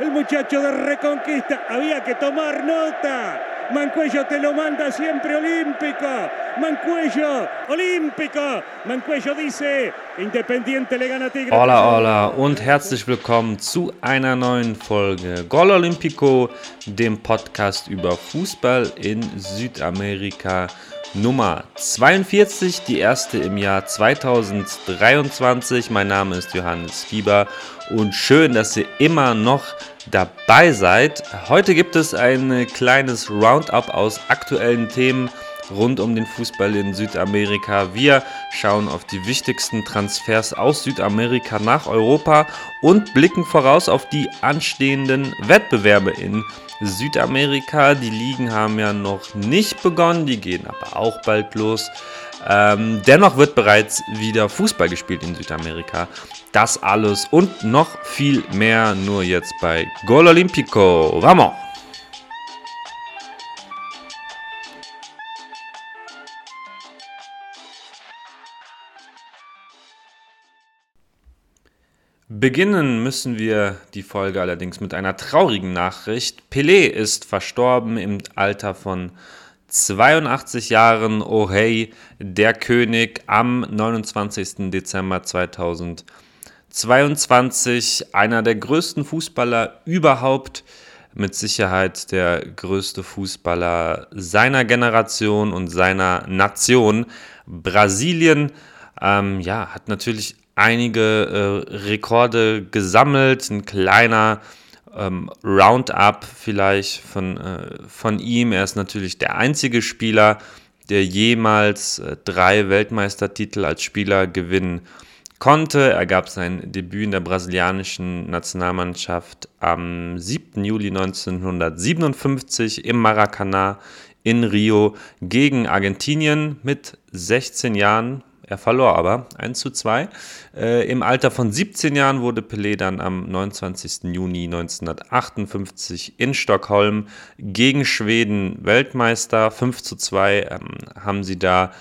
el muchacho de Reconquista. Había que tomar nota. Mancuello te lo manda siempre olímpico. Mancuello, olímpico. Mancuello dice, Independiente le gana Tigre. Hola, hola und herzlich willkommen zu einer neuen Folge Gol Olympico, dem Podcast über Fußball in Südamerika. Nummer 42, die erste im Jahr 2023. Mein Name ist Johannes Fieber und schön, dass ihr immer noch dabei seid. Heute gibt es ein kleines Roundup aus aktuellen Themen rund um den Fußball in Südamerika. Wir schauen auf die wichtigsten Transfers aus Südamerika nach Europa und blicken voraus auf die anstehenden Wettbewerbe in Südamerika. Die Ligen haben ja noch nicht begonnen, die gehen aber auch bald los. Ähm, dennoch wird bereits wieder Fußball gespielt in Südamerika. Das alles und noch viel mehr nur jetzt bei Gol Olímpico. Vamos! Beginnen müssen wir die Folge allerdings mit einer traurigen Nachricht. Pelé ist verstorben im Alter von 82 Jahren. Oh hey, der König am 29. Dezember 2022. Einer der größten Fußballer überhaupt. Mit Sicherheit der größte Fußballer seiner Generation und seiner Nation. Brasilien ähm, ja, hat natürlich einige äh, Rekorde gesammelt, ein kleiner ähm, Roundup vielleicht von, äh, von ihm. Er ist natürlich der einzige Spieler, der jemals äh, drei Weltmeistertitel als Spieler gewinnen konnte. Er gab sein Debüt in der brasilianischen Nationalmannschaft am 7. Juli 1957 im Maracanã in Rio gegen Argentinien mit 16 Jahren er verlor aber 1 zu 2. Äh, Im Alter von 17 Jahren wurde Pelé dann am 29. Juni 1958 in Stockholm gegen Schweden Weltmeister. 5 zu 2 ähm, haben sie da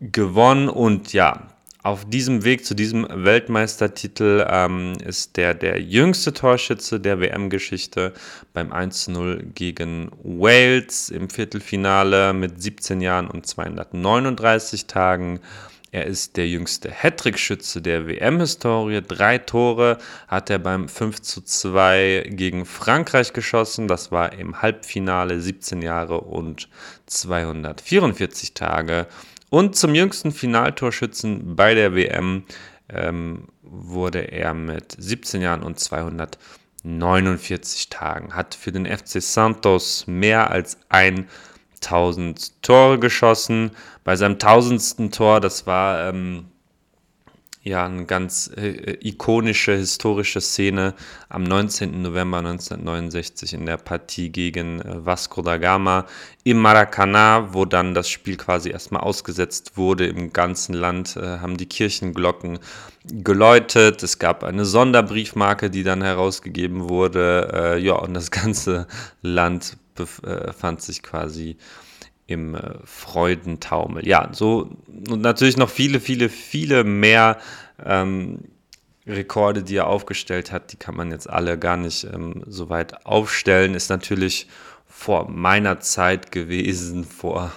gewonnen und ja, auf diesem Weg zu diesem Weltmeistertitel ähm, ist der der jüngste Torschütze der WM-Geschichte beim 1-0 gegen Wales im Viertelfinale mit 17 Jahren und 239 Tagen. Er ist der jüngste Hattrick-Schütze der WM-Historie. Drei Tore hat er beim 5 zu 2 gegen Frankreich geschossen. Das war im Halbfinale 17 Jahre und 244 Tage. Und zum jüngsten Finaltorschützen bei der WM ähm, wurde er mit 17 Jahren und 249 Tagen. Hat für den FC Santos mehr als ein 1000 Tore geschossen. Bei seinem tausendsten Tor, das war ähm, ja eine ganz äh, ikonische historische Szene am 19. November 1969 in der Partie gegen äh, Vasco da Gama im Maracanã, wo dann das Spiel quasi erstmal ausgesetzt wurde. Im ganzen Land äh, haben die Kirchenglocken geläutet. Es gab eine Sonderbriefmarke, die dann herausgegeben wurde. Äh, ja, und das ganze Land befand sich quasi im äh, Freudentaumel. Ja, so und natürlich noch viele, viele, viele mehr ähm, Rekorde, die er aufgestellt hat. Die kann man jetzt alle gar nicht ähm, so weit aufstellen. Ist natürlich vor meiner Zeit gewesen, vor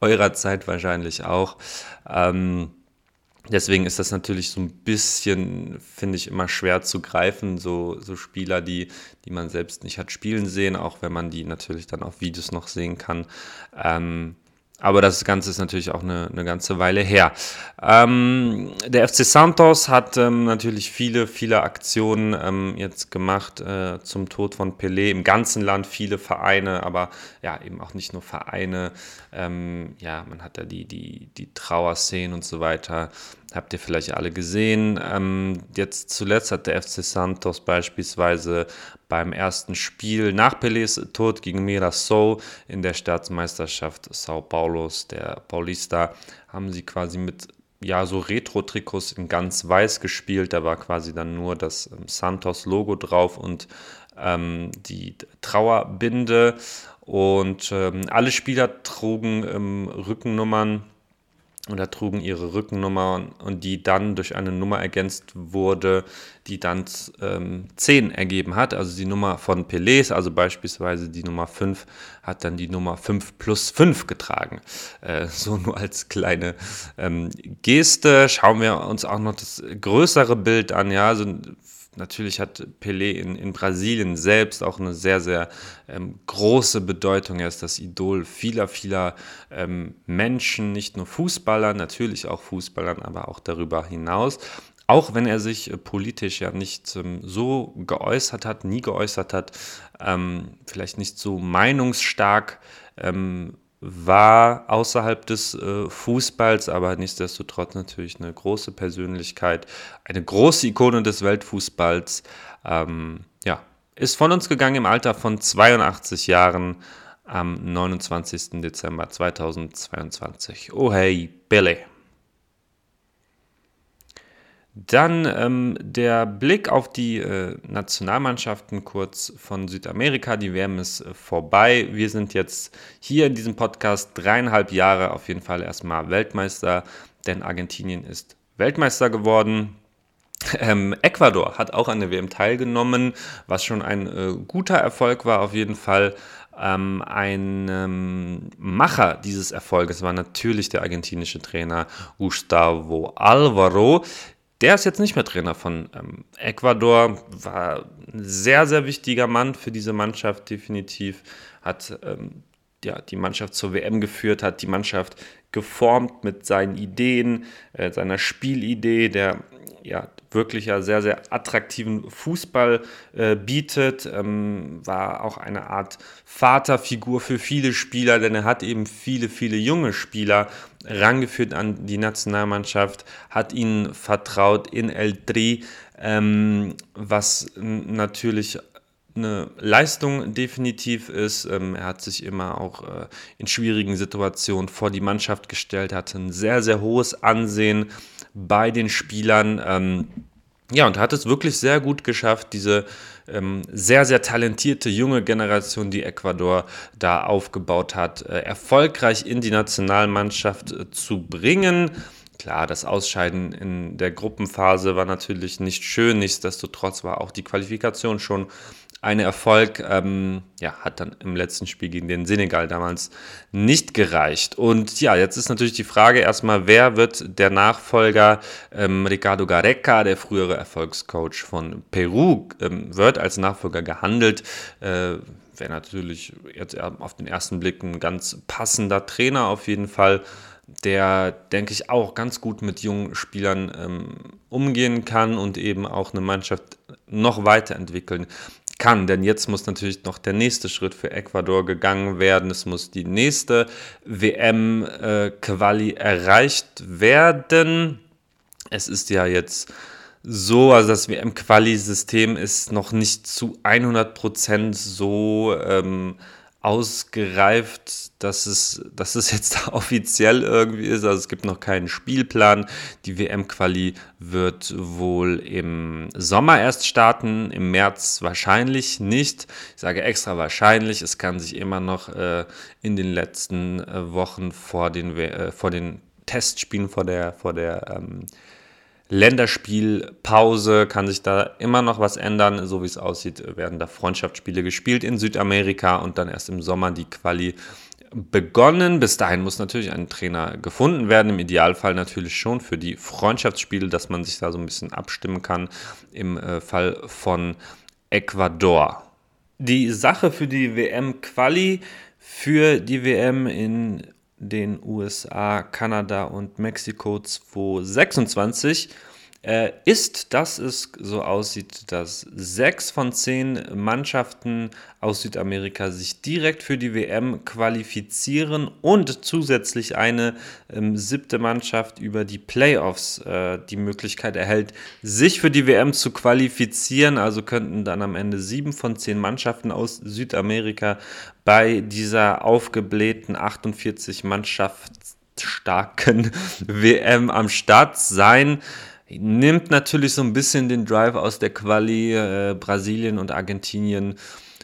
eurer Zeit wahrscheinlich auch. Ähm, Deswegen ist das natürlich so ein bisschen, finde ich, immer schwer zu greifen, so, so Spieler, die, die man selbst nicht hat spielen sehen, auch wenn man die natürlich dann auf Videos noch sehen kann. Ähm, aber das Ganze ist natürlich auch eine, eine ganze Weile her. Ähm, der FC Santos hat ähm, natürlich viele, viele Aktionen ähm, jetzt gemacht äh, zum Tod von Pelé. Im ganzen Land viele Vereine, aber ja, eben auch nicht nur Vereine. Ähm, ja, man hat da die, die, die Trauerszenen und so weiter. Habt ihr vielleicht alle gesehen. Ähm, jetzt zuletzt hat der FC Santos beispielsweise beim ersten Spiel nach Pelés Tod gegen Mirassol in der Staatsmeisterschaft Sao Paulos, der Paulista, haben sie quasi mit ja, so Retro-Trikots in ganz weiß gespielt. Da war quasi dann nur das ähm, Santos-Logo drauf und ähm, die Trauerbinde. Und ähm, alle Spieler trugen ähm, Rückennummern oder trugen ihre Rückennummer und die dann durch eine Nummer ergänzt wurde, die dann ähm, 10 ergeben hat. Also die Nummer von Pelé, also beispielsweise die Nummer 5, hat dann die Nummer 5 plus 5 getragen. Äh, so nur als kleine ähm, Geste. Schauen wir uns auch noch das größere Bild an. Ja, also Natürlich hat Pelé in, in Brasilien selbst auch eine sehr, sehr ähm, große Bedeutung. Er ist das Idol vieler, vieler ähm, Menschen, nicht nur Fußballer, natürlich auch Fußballern, aber auch darüber hinaus. Auch wenn er sich äh, politisch ja nicht ähm, so geäußert hat, nie geäußert hat, ähm, vielleicht nicht so meinungsstark ähm, war außerhalb des äh, Fußballs, aber nichtsdestotrotz natürlich eine große Persönlichkeit, eine große Ikone des Weltfußballs. Ähm, ja, ist von uns gegangen im Alter von 82 Jahren am 29. Dezember 2022. Oh hey, Billy. Dann ähm, der Blick auf die äh, Nationalmannschaften kurz von Südamerika. Die WM ist äh, vorbei. Wir sind jetzt hier in diesem Podcast dreieinhalb Jahre auf jeden Fall erstmal Weltmeister, denn Argentinien ist Weltmeister geworden. Ähm, Ecuador hat auch an der WM teilgenommen, was schon ein äh, guter Erfolg war auf jeden Fall. Ähm, ein ähm, Macher dieses Erfolges war natürlich der argentinische Trainer Gustavo Alvaro, der ist jetzt nicht mehr Trainer von ähm, Ecuador, war ein sehr, sehr wichtiger Mann für diese Mannschaft, definitiv. Hat ähm, ja, die Mannschaft zur WM geführt, hat die Mannschaft geformt mit seinen Ideen, äh, seiner Spielidee, der ja wirklich ja sehr, sehr attraktiven Fußball äh, bietet. Ähm, war auch eine Art Vaterfigur für viele Spieler, denn er hat eben viele, viele junge Spieler rangeführt an die Nationalmannschaft, hat ihnen vertraut in El Tri, ähm, was natürlich eine Leistung definitiv ist. Ähm, er hat sich immer auch äh, in schwierigen Situationen vor die Mannschaft gestellt, hatte ein sehr, sehr hohes Ansehen bei den Spielern. Ähm, ja, und hat es wirklich sehr gut geschafft, diese ähm, sehr, sehr talentierte junge Generation, die Ecuador da aufgebaut hat, äh, erfolgreich in die Nationalmannschaft äh, zu bringen. Klar, das Ausscheiden in der Gruppenphase war natürlich nicht schön, nichtsdestotrotz war auch die Qualifikation schon ein Erfolg ähm, ja, hat dann im letzten Spiel gegen den Senegal damals nicht gereicht. Und ja, jetzt ist natürlich die Frage erstmal, wer wird der Nachfolger? Ähm, Ricardo Gareca, der frühere Erfolgscoach von Peru, ähm, wird als Nachfolger gehandelt. Äh, Wäre natürlich jetzt auf den ersten Blick ein ganz passender Trainer auf jeden Fall der, denke ich, auch ganz gut mit jungen Spielern ähm, umgehen kann und eben auch eine Mannschaft noch weiterentwickeln kann. Denn jetzt muss natürlich noch der nächste Schritt für Ecuador gegangen werden. Es muss die nächste WM-Quali äh, erreicht werden. Es ist ja jetzt so, also das WM-Quali-System ist noch nicht zu 100% so ähm, ausgereift, dass es, dass es jetzt offiziell irgendwie ist. Also es gibt noch keinen Spielplan. Die WM-Quali wird wohl im Sommer erst starten, im März wahrscheinlich nicht. Ich sage extra wahrscheinlich. Es kann sich immer noch äh, in den letzten äh, Wochen vor den, äh, vor den Testspielen, vor der, vor der ähm, Länderspielpause kann sich da immer noch was ändern. So wie es aussieht, werden da Freundschaftsspiele gespielt in Südamerika und dann erst im Sommer die Quali begonnen. Bis dahin muss natürlich ein Trainer gefunden werden. Im Idealfall natürlich schon für die Freundschaftsspiele, dass man sich da so ein bisschen abstimmen kann. Im äh, Fall von Ecuador. Die Sache für die WM-Quali, für die WM in den USA, Kanada und Mexiko 2026 äh, ist, dass es so aussieht, dass sechs von zehn Mannschaften aus Südamerika sich direkt für die WM qualifizieren und zusätzlich eine ähm, siebte Mannschaft über die Playoffs äh, die Möglichkeit erhält, sich für die WM zu qualifizieren. Also könnten dann am Ende sieben von zehn Mannschaften aus Südamerika bei dieser aufgeblähten 48 Mannschaftsstarken WM am Start sein nimmt natürlich so ein bisschen den Drive aus der Quali äh, Brasilien und Argentinien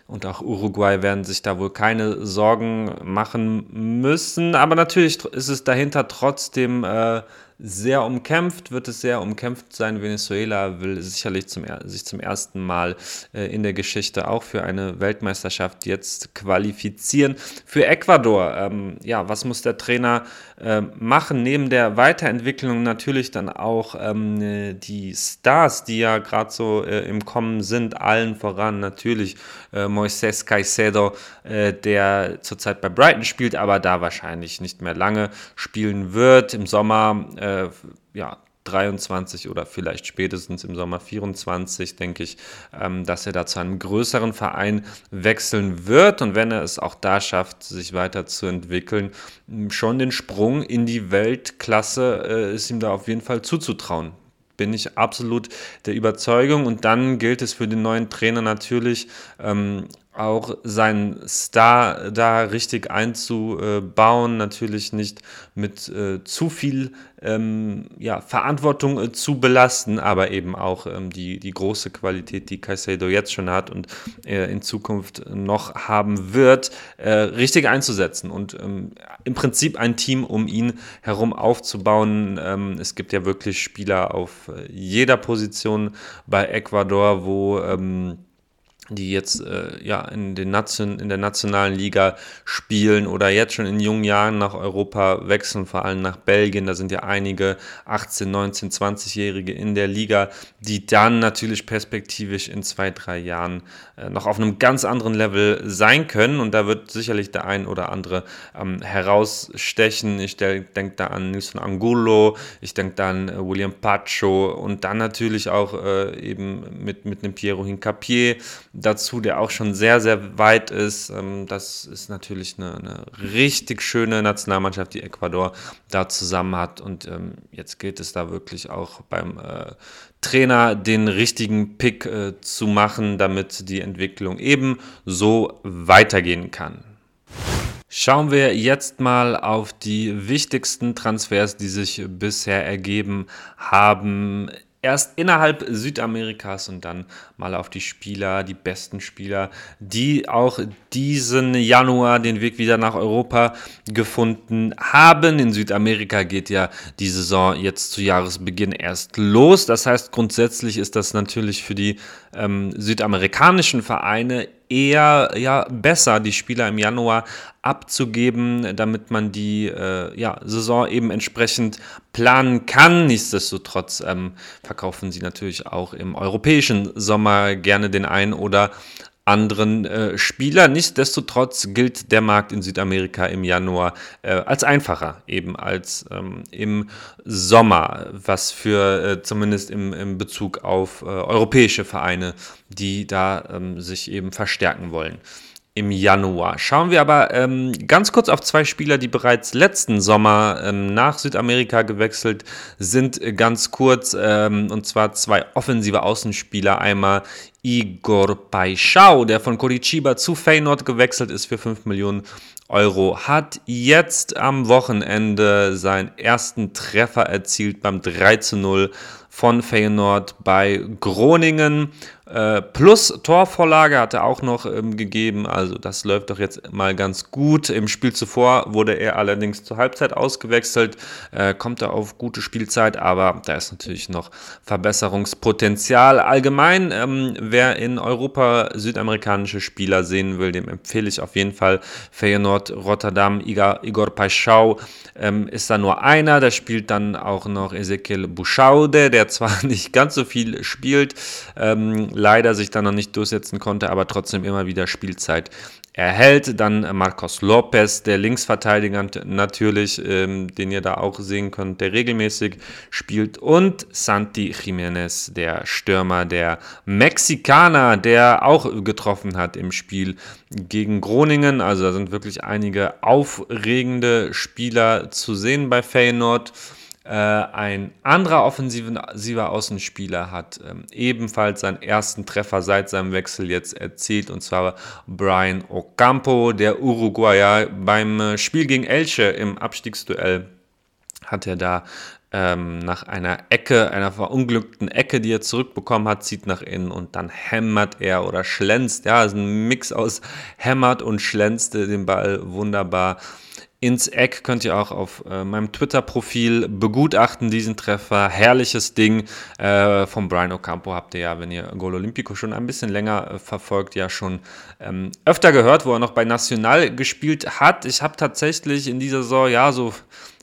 und auch Uruguay werden sich da wohl keine Sorgen machen müssen. Aber natürlich ist es dahinter trotzdem äh, sehr umkämpft, wird es sehr umkämpft sein. Venezuela will sicherlich zum, sich zum ersten Mal äh, in der Geschichte auch für eine Weltmeisterschaft jetzt qualifizieren. Für Ecuador, ähm, ja, was muss der Trainer äh, machen? Neben der Weiterentwicklung natürlich dann auch ähm, die Stars, die ja gerade so äh, im Kommen sind, allen voran natürlich äh, Moises Caicedo, äh, der zurzeit bei Brighton spielt, aber da wahrscheinlich nicht mehr lange spielen wird. Im Sommer äh, ja, 23 oder vielleicht spätestens im Sommer 24, denke ich, ähm, dass er da zu einem größeren Verein wechseln wird und wenn er es auch da schafft, sich weiterzuentwickeln, schon den Sprung in die Weltklasse äh, ist ihm da auf jeden Fall zuzutrauen. Bin ich absolut der Überzeugung. Und dann gilt es für den neuen Trainer natürlich ähm, auch seinen Star da richtig einzubauen, natürlich nicht mit äh, zu viel ähm, ja, Verantwortung äh, zu belasten, aber eben auch ähm, die, die große Qualität, die Caicedo jetzt schon hat und äh, in Zukunft noch haben wird, äh, richtig einzusetzen und ähm, im Prinzip ein Team um ihn herum aufzubauen. Ähm, es gibt ja wirklich Spieler auf äh, jeder Position bei Ecuador, wo ähm, die jetzt äh, ja in, den Nation, in der nationalen Liga spielen oder jetzt schon in jungen Jahren nach Europa wechseln, vor allem nach Belgien. Da sind ja einige 18, 19, 20-Jährige in der Liga, die dann natürlich perspektivisch in zwei, drei Jahren äh, noch auf einem ganz anderen Level sein können. Und da wird sicherlich der ein oder andere ähm, herausstechen. Ich denke da an Nilson Angulo, ich denke da an äh, William Pacho und dann natürlich auch äh, eben mit, mit einem Piero Hincapier dazu, der auch schon sehr, sehr weit ist. Ähm, das ist natürlich eine, eine richtig schöne Nationalmannschaft, die Ecuador da zusammen hat. Und ähm, jetzt gilt es da wirklich auch beim äh, Trainer den richtigen Pick äh, zu machen, damit die Entwicklung eben so weitergehen kann. Schauen wir jetzt mal auf die wichtigsten Transfers, die sich bisher ergeben haben erst innerhalb Südamerikas und dann mal auf die Spieler, die besten Spieler, die auch diesen Januar den Weg wieder nach Europa gefunden haben. In Südamerika geht ja die Saison jetzt zu Jahresbeginn erst los. Das heißt, grundsätzlich ist das natürlich für die ähm, südamerikanischen Vereine eher ja, besser, die Spieler im Januar abzugeben, damit man die äh, ja, Saison eben entsprechend planen kann. Nichtsdestotrotz ähm, verkaufen sie natürlich auch im europäischen Sommer gerne den einen oder anderen äh, Spieler. Nichtsdestotrotz gilt der Markt in Südamerika im Januar äh, als einfacher, eben als ähm, im Sommer, was für äh, zumindest im, im, Bezug auf äh, europäische Vereine, die da ähm, sich eben verstärken wollen im Januar. Schauen wir aber ähm, ganz kurz auf zwei Spieler, die bereits letzten Sommer ähm, nach Südamerika gewechselt sind. Ganz kurz, ähm, und zwar zwei offensive Außenspieler. Einmal Igor Paixão, der von Curitiba zu Feyenoord gewechselt ist für 5 Millionen Euro, hat jetzt am Wochenende seinen ersten Treffer erzielt beim 3 zu 0 von Feyenoord bei Groningen. Äh, plus Torvorlage hat er auch noch ähm, gegeben, also das läuft doch jetzt mal ganz gut. Im Spiel zuvor wurde er allerdings zur Halbzeit ausgewechselt, äh, kommt er auf gute Spielzeit, aber da ist natürlich noch Verbesserungspotenzial. Allgemein, ähm, wer in Europa südamerikanische Spieler sehen will, dem empfehle ich auf jeden Fall Feyenoord Rotterdam, Igor, Igor Paschau. Ähm, ist da nur einer, da spielt dann auch noch Ezekiel Buschaude, der zwar nicht ganz so viel spielt, ähm, leider sich dann noch nicht durchsetzen konnte, aber trotzdem immer wieder Spielzeit erhält. Dann Marcos Lopez, der Linksverteidiger natürlich, ähm, den ihr da auch sehen könnt, der regelmäßig spielt. Und Santi Jiménez, der Stürmer, der Mexikaner, der auch getroffen hat im Spiel gegen Groningen. Also da sind wirklich einige aufregende Spieler zu sehen bei Feyenoord. Äh, ein anderer offensiver Außenspieler hat ähm, ebenfalls seinen ersten Treffer seit seinem Wechsel jetzt erzielt, und zwar Brian Ocampo, der Uruguayer. Beim äh, Spiel gegen Elche im Abstiegsduell hat er da ähm, nach einer Ecke, einer verunglückten Ecke, die er zurückbekommen hat, zieht nach innen und dann hämmert er oder schlänzt. Ja, ist ein Mix aus hämmert und schlänzt den Ball wunderbar ins Eck. Könnt ihr auch auf äh, meinem Twitter-Profil begutachten, diesen Treffer. Herrliches Ding äh, von Brian Ocampo habt ihr ja, wenn ihr Gol Olimpico schon ein bisschen länger äh, verfolgt, ja schon ähm, öfter gehört, wo er noch bei National gespielt hat. Ich habe tatsächlich in dieser Saison, ja, so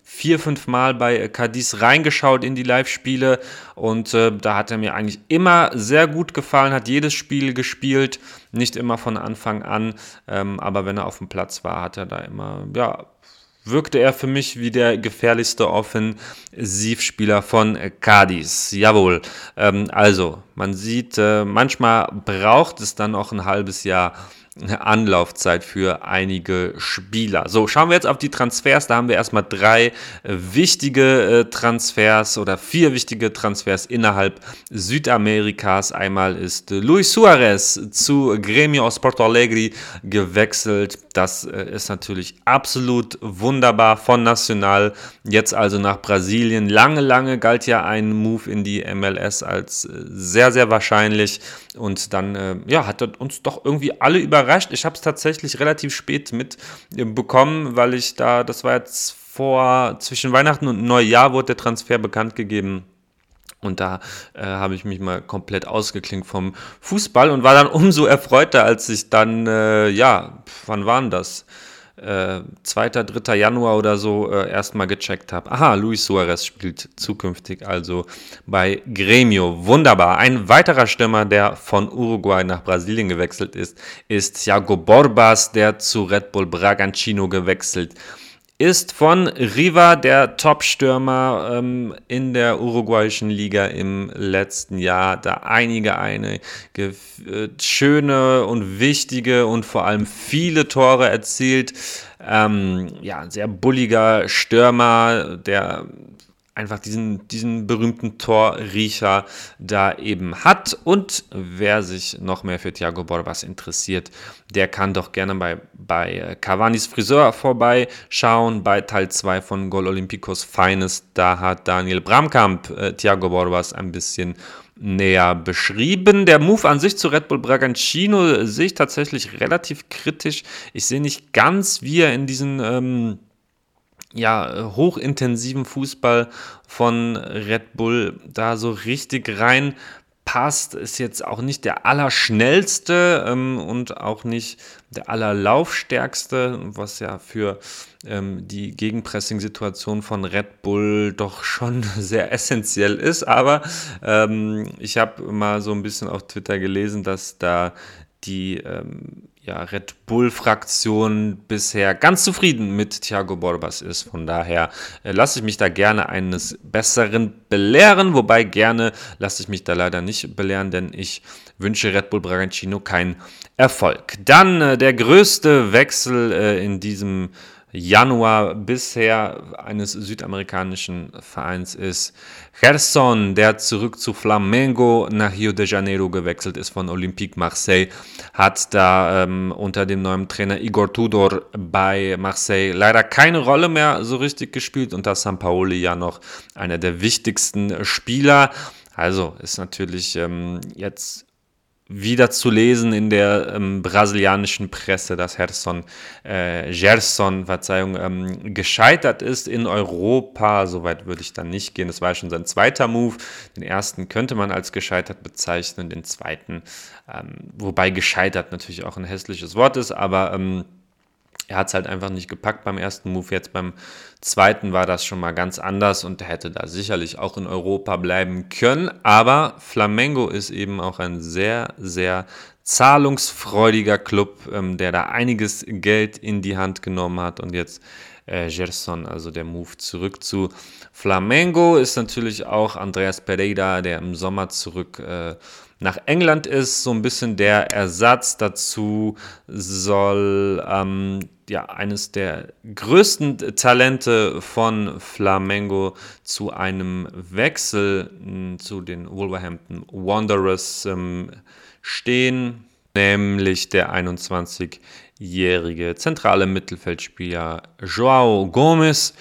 vier, fünf Mal bei Cadiz reingeschaut in die Live-Spiele und äh, da hat er mir eigentlich immer sehr gut gefallen, hat jedes Spiel gespielt, nicht immer von Anfang an, ähm, aber wenn er auf dem Platz war, hat er da immer, ja, wirkte er für mich wie der gefährlichste Offensivspieler von Cadiz. Jawohl. Ähm, also, man sieht, äh, manchmal braucht es dann auch ein halbes Jahr Anlaufzeit für einige Spieler. So, schauen wir jetzt auf die Transfers. Da haben wir erstmal drei äh, wichtige äh, Transfers oder vier wichtige Transfers innerhalb Südamerikas. Einmal ist äh, Luis Suarez zu Gremio aus Porto Alegre gewechselt. Das ist natürlich absolut wunderbar von Nacional. Jetzt also nach Brasilien. Lange, lange galt ja ein Move in die MLS als sehr, sehr wahrscheinlich. Und dann ja, hat uns doch irgendwie alle überrascht überrascht. Ich habe es tatsächlich relativ spät mitbekommen, weil ich da, das war jetzt vor, zwischen Weihnachten und Neujahr wurde der Transfer bekannt gegeben. Und da äh, habe ich mich mal komplett ausgeklinkt vom Fußball und war dann umso erfreuter, als ich dann, äh, ja, wann waren das? Äh, 2., 3. Januar oder so äh, erstmal gecheckt habe. Aha, Luis Suarez spielt zukünftig also bei Gremio. Wunderbar. Ein weiterer Stürmer, der von Uruguay nach Brasilien gewechselt ist, ist Thiago Borbas, der zu Red Bull Bragantino gewechselt ist ist von Riva der Top-Stürmer ähm, in der uruguayischen Liga im letzten Jahr. Da einige eine äh, schöne und wichtige und vor allem viele Tore erzielt. Ähm, ja, ein sehr bulliger Stürmer, der einfach diesen, diesen berühmten Torriecher da eben hat. Und wer sich noch mehr für Thiago Borbas interessiert, der kann doch gerne bei, bei Cavani's Friseur vorbeischauen, bei Teil 2 von Gol Olympicos Feines. Da hat Daniel Bramkamp äh, Thiago Borbas ein bisschen näher beschrieben. Der Move an sich zu Red Bull Bragantino sehe ich tatsächlich relativ kritisch. Ich sehe nicht ganz, wie er in diesen... Ähm, ja, hochintensiven Fußball von Red Bull da so richtig rein passt, ist jetzt auch nicht der allerschnellste ähm, und auch nicht der allerlaufstärkste, was ja für ähm, die Gegenpressing-Situation von Red Bull doch schon sehr essentiell ist. Aber ähm, ich habe mal so ein bisschen auf Twitter gelesen, dass da die ähm, ja, Red Bull-Fraktion bisher ganz zufrieden mit Thiago Borbas ist. Von daher äh, lasse ich mich da gerne eines Besseren belehren, wobei gerne lasse ich mich da leider nicht belehren, denn ich wünsche Red Bull Bragantino keinen Erfolg. Dann äh, der größte Wechsel äh, in diesem Januar bisher eines südamerikanischen Vereins ist. Gerson, der zurück zu Flamengo nach Rio de Janeiro gewechselt ist von Olympique Marseille, hat da ähm, unter dem neuen Trainer Igor Tudor bei Marseille leider keine Rolle mehr so richtig gespielt. Unter Sampaoli ja noch einer der wichtigsten Spieler. Also ist natürlich ähm, jetzt wieder zu lesen in der ähm, brasilianischen Presse, dass Gerson, äh, Gerson Verzeihung, ähm, gescheitert ist in Europa. Soweit würde ich dann nicht gehen. Das war schon sein zweiter Move. Den ersten könnte man als gescheitert bezeichnen, den zweiten, ähm, wobei gescheitert natürlich auch ein hässliches Wort ist, aber ähm, er hat es halt einfach nicht gepackt beim ersten Move. Jetzt beim zweiten war das schon mal ganz anders und hätte da sicherlich auch in Europa bleiben können. Aber Flamengo ist eben auch ein sehr, sehr zahlungsfreudiger Club, ähm, der da einiges Geld in die Hand genommen hat und jetzt äh, Gerson, also der Move zurück zu Flamengo, ist natürlich auch Andreas Pereira, der im Sommer zurück äh, nach England ist, so ein bisschen der Ersatz dazu soll ähm, ja, eines der größten Talente von Flamengo zu einem Wechsel hm, zu den Wolverhampton Wanderers ähm, stehen, nämlich der 21-jährige zentrale Mittelfeldspieler Joao Gomez.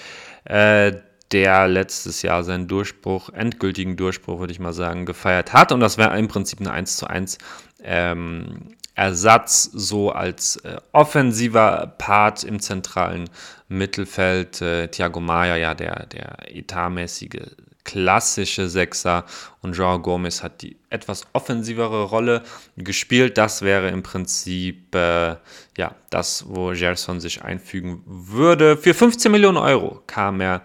Äh, der letztes Jahr seinen Durchbruch, endgültigen Durchbruch, würde ich mal sagen, gefeiert hat. Und das wäre im Prinzip eine 1 zu 1 ähm, Ersatz so als äh, offensiver Part im zentralen Mittelfeld. Äh, Thiago Maia, ja, der, der etatmäßige klassische Sechser und Joao Gomez hat die etwas offensivere Rolle gespielt. Das wäre im Prinzip äh, ja, das, wo Gerson sich einfügen würde. Für 15 Millionen Euro kam er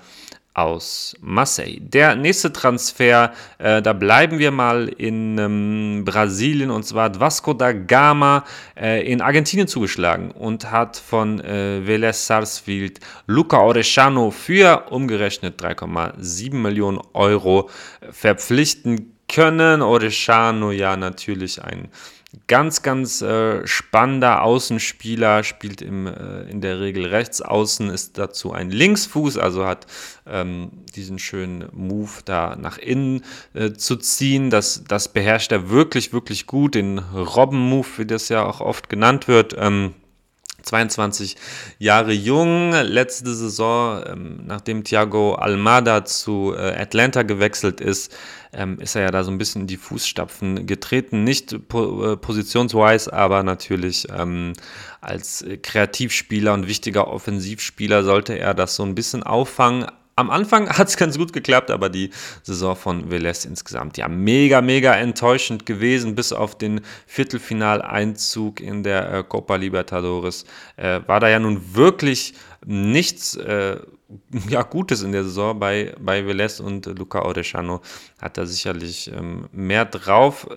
aus Marseille. Der nächste Transfer, äh, da bleiben wir mal in ähm, Brasilien und zwar hat Vasco da Gama äh, in Argentinien zugeschlagen und hat von äh, Vélez Sarsfield Luca Orechano für umgerechnet 3,7 Millionen Euro verpflichten können. Orechano ja natürlich ein Ganz, ganz äh, spannender Außenspieler, spielt im, äh, in der Regel rechts außen, ist dazu ein Linksfuß, also hat ähm, diesen schönen Move da nach innen äh, zu ziehen. Das, das beherrscht er wirklich, wirklich gut, den Robben-Move, wie das ja auch oft genannt wird. Ähm, 22 Jahre jung, letzte Saison, ähm, nachdem Thiago Almada zu äh, Atlanta gewechselt ist, ähm, ist er ja da so ein bisschen in die Fußstapfen getreten. Nicht po äh, positionswise, aber natürlich ähm, als Kreativspieler und wichtiger Offensivspieler sollte er das so ein bisschen auffangen am Anfang hat es ganz gut geklappt, aber die Saison von Velez insgesamt ja mega, mega enttäuschend gewesen. Bis auf den Viertelfinaleinzug in der äh, Copa Libertadores äh, war da ja nun wirklich nichts äh, ja, Gutes in der Saison bei, bei Velez und Luca Orechano hat da sicherlich ähm, mehr drauf.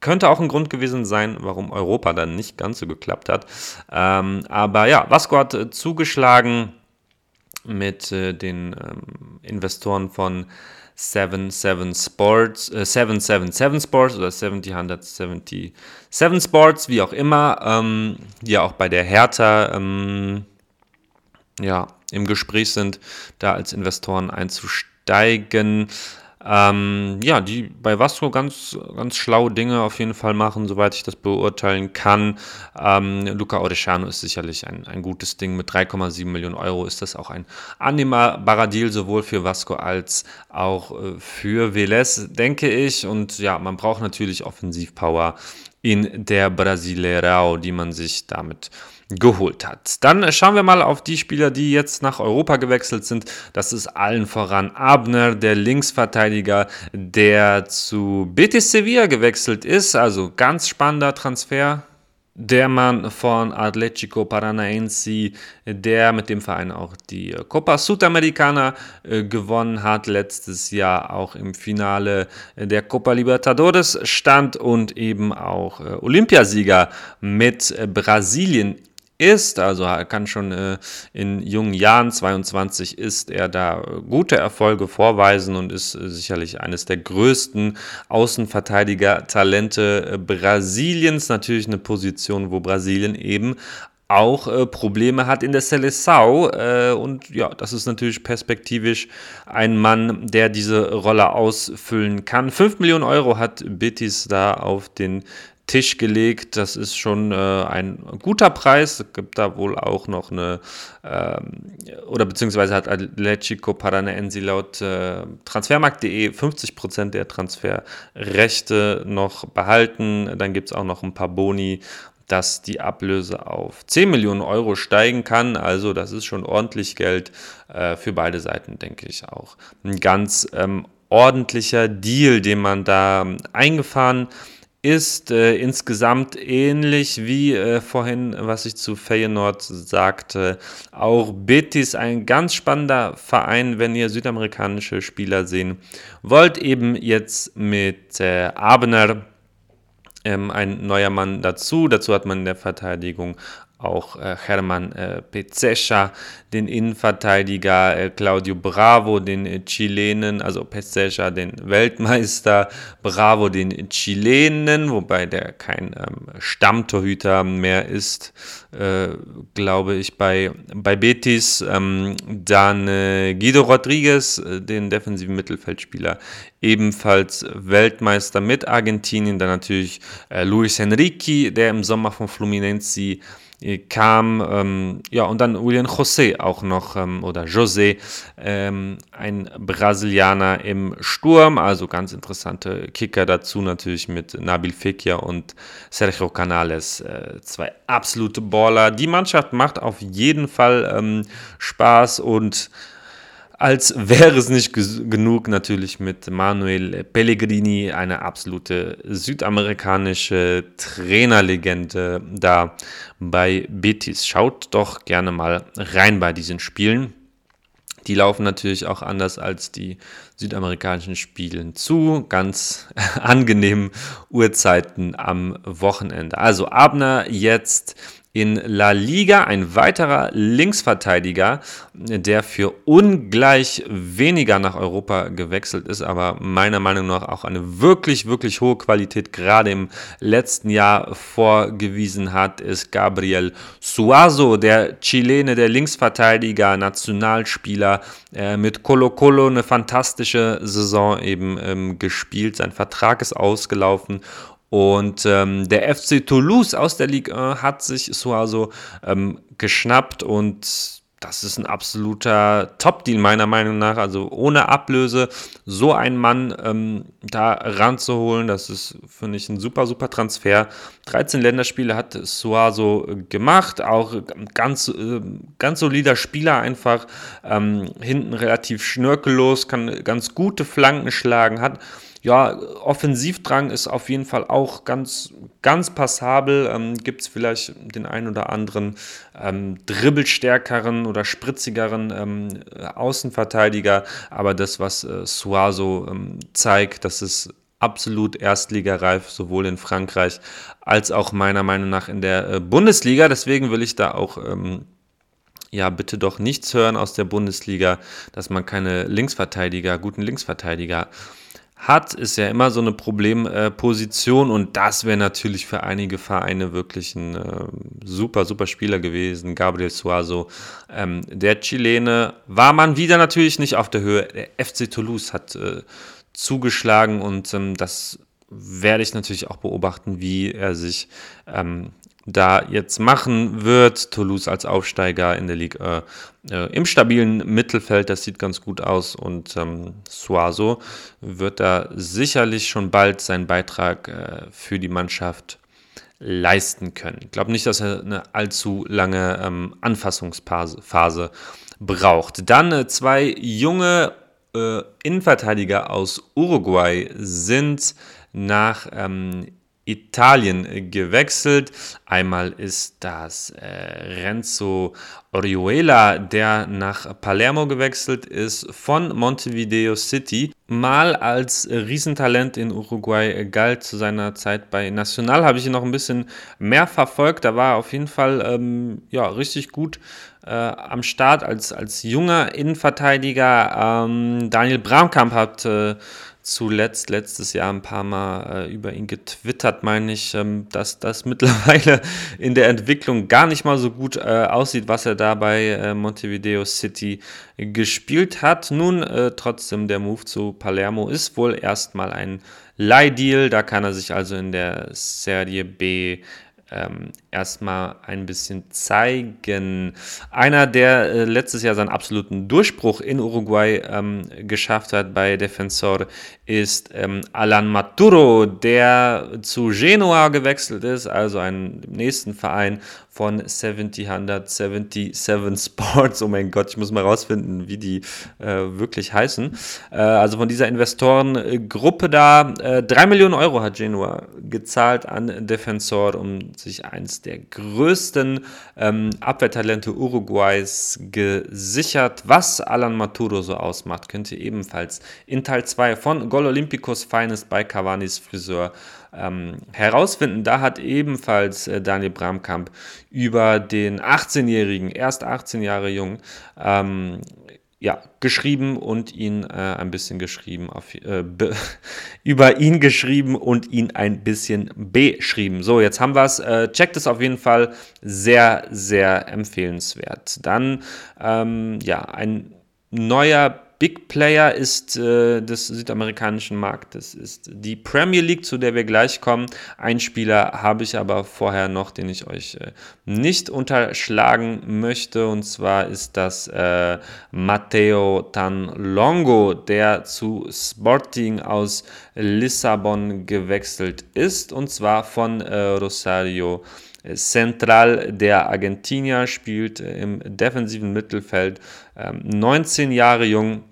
Könnte auch ein Grund gewesen sein, warum Europa dann nicht ganz so geklappt hat. Ähm, aber ja, Vasco hat äh, zugeschlagen mit äh, den ähm, Investoren von 77 Sports, äh, 777 Sports oder 70, Sports, wie auch immer, ähm, die ja auch bei der Hertha ähm, ja, im Gespräch sind, da als Investoren einzusteigen. Ähm, ja, die bei Vasco ganz, ganz schlaue Dinge auf jeden Fall machen, soweit ich das beurteilen kann. Ähm, Luca Orechano ist sicherlich ein, ein gutes Ding. Mit 3,7 Millionen Euro ist das auch ein annehmbarer Deal, sowohl für Vasco als auch äh, für Velez, denke ich. Und ja, man braucht natürlich Offensivpower in der Brasileirao, die man sich damit geholt hat. Dann schauen wir mal auf die Spieler, die jetzt nach Europa gewechselt sind. Das ist allen voran Abner, der Linksverteidiger, der zu Betis Sevilla gewechselt ist. Also ganz spannender Transfer. Der Mann von Atletico Paranaense, der mit dem Verein auch die Copa Sudamericana äh, gewonnen hat, letztes Jahr auch im Finale der Copa Libertadores stand und eben auch äh, Olympiasieger mit Brasilien ist, also kann schon äh, in jungen Jahren, 22 ist er da gute Erfolge vorweisen und ist äh, sicherlich eines der größten Außenverteidiger-Talente äh, Brasiliens. Natürlich eine Position, wo Brasilien eben auch äh, Probleme hat in der Seleção. Äh, und ja, das ist natürlich perspektivisch ein Mann, der diese Rolle ausfüllen kann. 5 Millionen Euro hat Betis da auf den Tisch gelegt. Das ist schon äh, ein guter Preis. Es gibt da wohl auch noch eine, ähm, oder beziehungsweise hat Atletico Paranaense laut äh, transfermarkt.de 50% der Transferrechte noch behalten. Dann gibt es auch noch ein paar Boni, dass die Ablöse auf 10 Millionen Euro steigen kann. Also das ist schon ordentlich Geld äh, für beide Seiten, denke ich auch. Ein ganz ähm, ordentlicher Deal, den man da eingefahren hat ist äh, insgesamt ähnlich wie äh, vorhin, was ich zu Feyenoord sagte. Auch Betis ein ganz spannender Verein, wenn ihr südamerikanische Spieler sehen wollt. Eben jetzt mit äh, Abner ähm, ein neuer Mann dazu. Dazu hat man in der Verteidigung auch äh, Hermann äh, Pezecha, den Innenverteidiger äh, Claudio Bravo, den äh, Chilenen, also Pezecha, den Weltmeister, Bravo, den Chilenen, wobei der kein ähm, Stammtorhüter mehr ist, äh, glaube ich, bei, bei Betis. Ähm, dann äh, Guido Rodriguez, den defensiven Mittelfeldspieler, ebenfalls Weltmeister mit Argentinien. Dann natürlich Luis Enrique, der im Sommer von Fluminense kam. Ähm, ja, und dann William José auch noch, ähm, oder José, ähm, ein Brasilianer im Sturm, also ganz interessante Kicker dazu natürlich mit Nabil Fekir und Sergio Canales, äh, zwei absolute Baller. Die Mannschaft macht auf jeden Fall ähm, Spaß und als wäre es nicht genug natürlich mit Manuel Pellegrini, eine absolute südamerikanische Trainerlegende da bei Betis. Schaut doch gerne mal rein bei diesen Spielen. Die laufen natürlich auch anders als die südamerikanischen Spielen zu. Ganz angenehmen Uhrzeiten am Wochenende. Also Abner jetzt in La Liga ein weiterer Linksverteidiger, der für ungleich weniger nach Europa gewechselt ist, aber meiner Meinung nach auch eine wirklich, wirklich hohe Qualität gerade im letzten Jahr vorgewiesen hat, ist Gabriel Suazo, der Chilene, der Linksverteidiger, Nationalspieler, äh, mit Colo Colo eine fantastische Saison eben ähm, gespielt. Sein Vertrag ist ausgelaufen und ähm, der FC Toulouse aus der Ligue 1 hat sich Suazo ähm, geschnappt und das ist ein absoluter Top-Deal meiner Meinung nach. Also ohne Ablöse so einen Mann ähm, da ranzuholen, das ist, finde ich, ein super, super Transfer. 13 Länderspiele hat Suazo gemacht, auch ganz, äh, ganz solider Spieler einfach. Ähm, hinten relativ schnörkellos, kann ganz gute Flanken schlagen, hat ja, Offensivdrang ist auf jeden Fall auch ganz, ganz passabel. Ähm, Gibt es vielleicht den einen oder anderen ähm, dribbelstärkeren oder spritzigeren ähm, Außenverteidiger, aber das, was äh, Suazo ähm, zeigt, das ist absolut erstligareif, sowohl in Frankreich als auch meiner Meinung nach in der äh, Bundesliga. Deswegen will ich da auch ähm, ja, bitte doch nichts hören aus der Bundesliga, dass man keine Linksverteidiger, guten Linksverteidiger hat, ist ja immer so eine Problemposition und das wäre natürlich für einige Vereine wirklich ein äh, super, super Spieler gewesen. Gabriel Suazo, ähm, der Chilene, war man wieder natürlich nicht auf der Höhe. Der FC Toulouse hat äh, zugeschlagen und ähm, das werde ich natürlich auch beobachten, wie er sich ähm, da jetzt machen wird. Toulouse als Aufsteiger in der Liga äh, äh, im stabilen Mittelfeld, das sieht ganz gut aus und ähm, Suazo wird da sicherlich schon bald seinen Beitrag äh, für die Mannschaft leisten können. Ich glaube nicht, dass er eine allzu lange ähm, Anfassungsphase braucht. Dann äh, zwei junge äh, Innenverteidiger aus Uruguay sind nach ähm, Italien gewechselt. Einmal ist das äh, Renzo Orihuela, der nach Palermo gewechselt ist von Montevideo City. Mal als Riesentalent in Uruguay galt zu seiner Zeit bei Nacional, habe ich ihn noch ein bisschen mehr verfolgt. Da war er auf jeden Fall ähm, ja, richtig gut äh, am Start als, als junger Innenverteidiger. Ähm, Daniel Bramkamp hat äh, zuletzt letztes Jahr ein paar Mal äh, über ihn getwittert, meine ich, ähm, dass das mittlerweile in der Entwicklung gar nicht mal so gut äh, aussieht, was er da bei äh, Montevideo City gespielt hat. Nun äh, trotzdem der Move zu Palermo ist wohl erstmal ein Leihdeal, da kann er sich also in der Serie B ähm, erstmal ein bisschen zeigen. Einer, der äh, letztes Jahr seinen absoluten Durchbruch in Uruguay ähm, geschafft hat bei Defensor, ist ähm, Alan Maturo, der zu Genoa gewechselt ist, also einem nächsten Verein von 70 177 Sports. Oh mein Gott, ich muss mal rausfinden, wie die äh, wirklich heißen. Äh, also von dieser Investorengruppe da. Äh, 3 Millionen Euro hat Genua gezahlt an Defensor, um sich eins der größten ähm, Abwehrtalente Uruguays gesichert. Was Alan Maturo so ausmacht, könnt ihr ebenfalls in Teil 2 von Gol Olympicus Finest bei Cavani's Friseur ähm, herausfinden. Da hat ebenfalls äh, Daniel Bramkamp über den 18-jährigen, erst 18 Jahre jung, ähm, ja, geschrieben und ihn äh, ein bisschen geschrieben, auf, äh, über ihn geschrieben und ihn ein bisschen beschrieben. So, jetzt haben wir es. Äh, checkt es auf jeden Fall. Sehr, sehr empfehlenswert. Dann, ähm, ja, ein neuer Big Player ist äh, des südamerikanischen Marktes, ist die Premier League, zu der wir gleich kommen. Ein Spieler habe ich aber vorher noch, den ich euch äh, nicht unterschlagen möchte, und zwar ist das äh, Matteo Tanlongo, der zu Sporting aus Lissabon gewechselt ist, und zwar von äh, Rosario Central der Argentinier, spielt im defensiven Mittelfeld, 19 ähm, Jahre jung,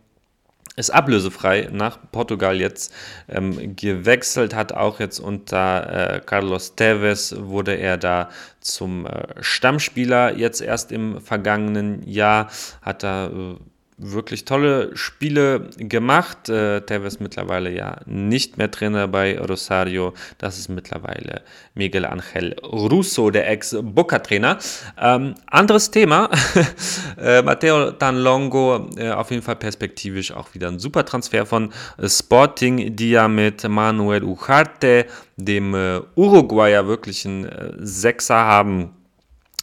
ist ablösefrei nach Portugal jetzt ähm, gewechselt, hat auch jetzt unter äh, Carlos Tevez wurde er da zum äh, Stammspieler. Jetzt erst im vergangenen Jahr, hat da äh, wirklich tolle Spiele gemacht. Äh, Tevez mittlerweile ja nicht mehr Trainer bei Rosario. Das ist mittlerweile Miguel Angel Russo, der Ex-Boca-Trainer. Ähm, anderes Thema. äh, Matteo Tanlongo, äh, auf jeden Fall perspektivisch auch wieder ein super Transfer von Sporting, die ja mit Manuel Ujarte, dem äh, Uruguayer, wirklich einen äh, Sechser haben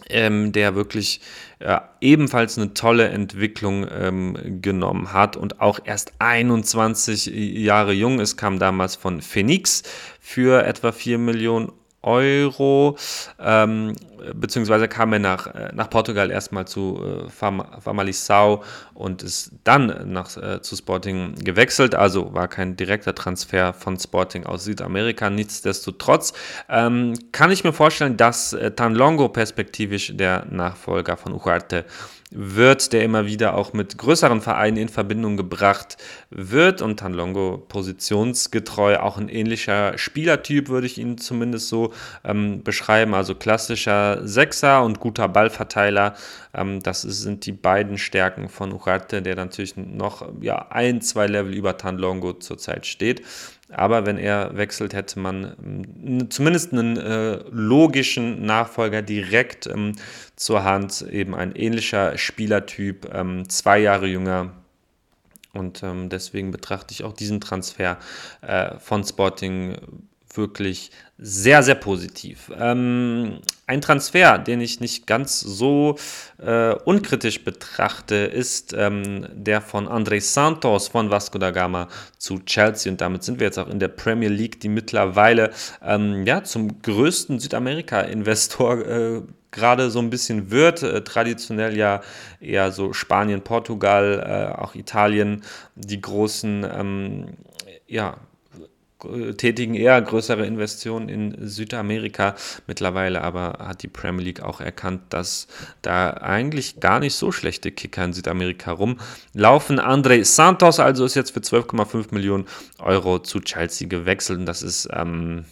ähm, der wirklich äh, ebenfalls eine tolle Entwicklung ähm, genommen hat und auch erst 21 Jahre jung ist, kam damals von Phoenix für etwa 4 Millionen Euro, ähm, beziehungsweise kam er nach, äh, nach Portugal erstmal zu äh, Famalisau und ist dann nach, äh, zu Sporting gewechselt. Also war kein direkter Transfer von Sporting aus Südamerika. Nichtsdestotrotz ähm, kann ich mir vorstellen, dass äh, Tanlongo perspektivisch der Nachfolger von Ugarte wird, der immer wieder auch mit größeren Vereinen in Verbindung gebracht wird. Und Tanlongo positionsgetreu, auch ein ähnlicher Spielertyp, würde ich ihn zumindest so ähm, beschreiben. Also klassischer Sechser und guter Ballverteiler. Ähm, das sind die beiden Stärken von Ugarte, der natürlich noch ja, ein, zwei Level über Tanlongo zurzeit steht. Aber wenn er wechselt, hätte man ähm, zumindest einen äh, logischen Nachfolger direkt ähm, zur Hand. Eben ein ähnlicher Spielertyp, ähm, zwei Jahre jünger. Und ähm, deswegen betrachte ich auch diesen Transfer äh, von Sporting wirklich sehr, sehr positiv. Ähm, ein Transfer, den ich nicht ganz so äh, unkritisch betrachte, ist ähm, der von André Santos von Vasco da Gama zu Chelsea. Und damit sind wir jetzt auch in der Premier League, die mittlerweile ähm, ja, zum größten Südamerika-Investor äh, gerade so ein bisschen wird. Äh, traditionell ja eher so Spanien, Portugal, äh, auch Italien, die großen ähm, ja, tätigen eher größere Investitionen in Südamerika. Mittlerweile aber hat die Premier League auch erkannt, dass da eigentlich gar nicht so schlechte Kicker in Südamerika rumlaufen. André Santos also ist jetzt für 12,5 Millionen Euro zu Chelsea gewechselt und das ist ähm,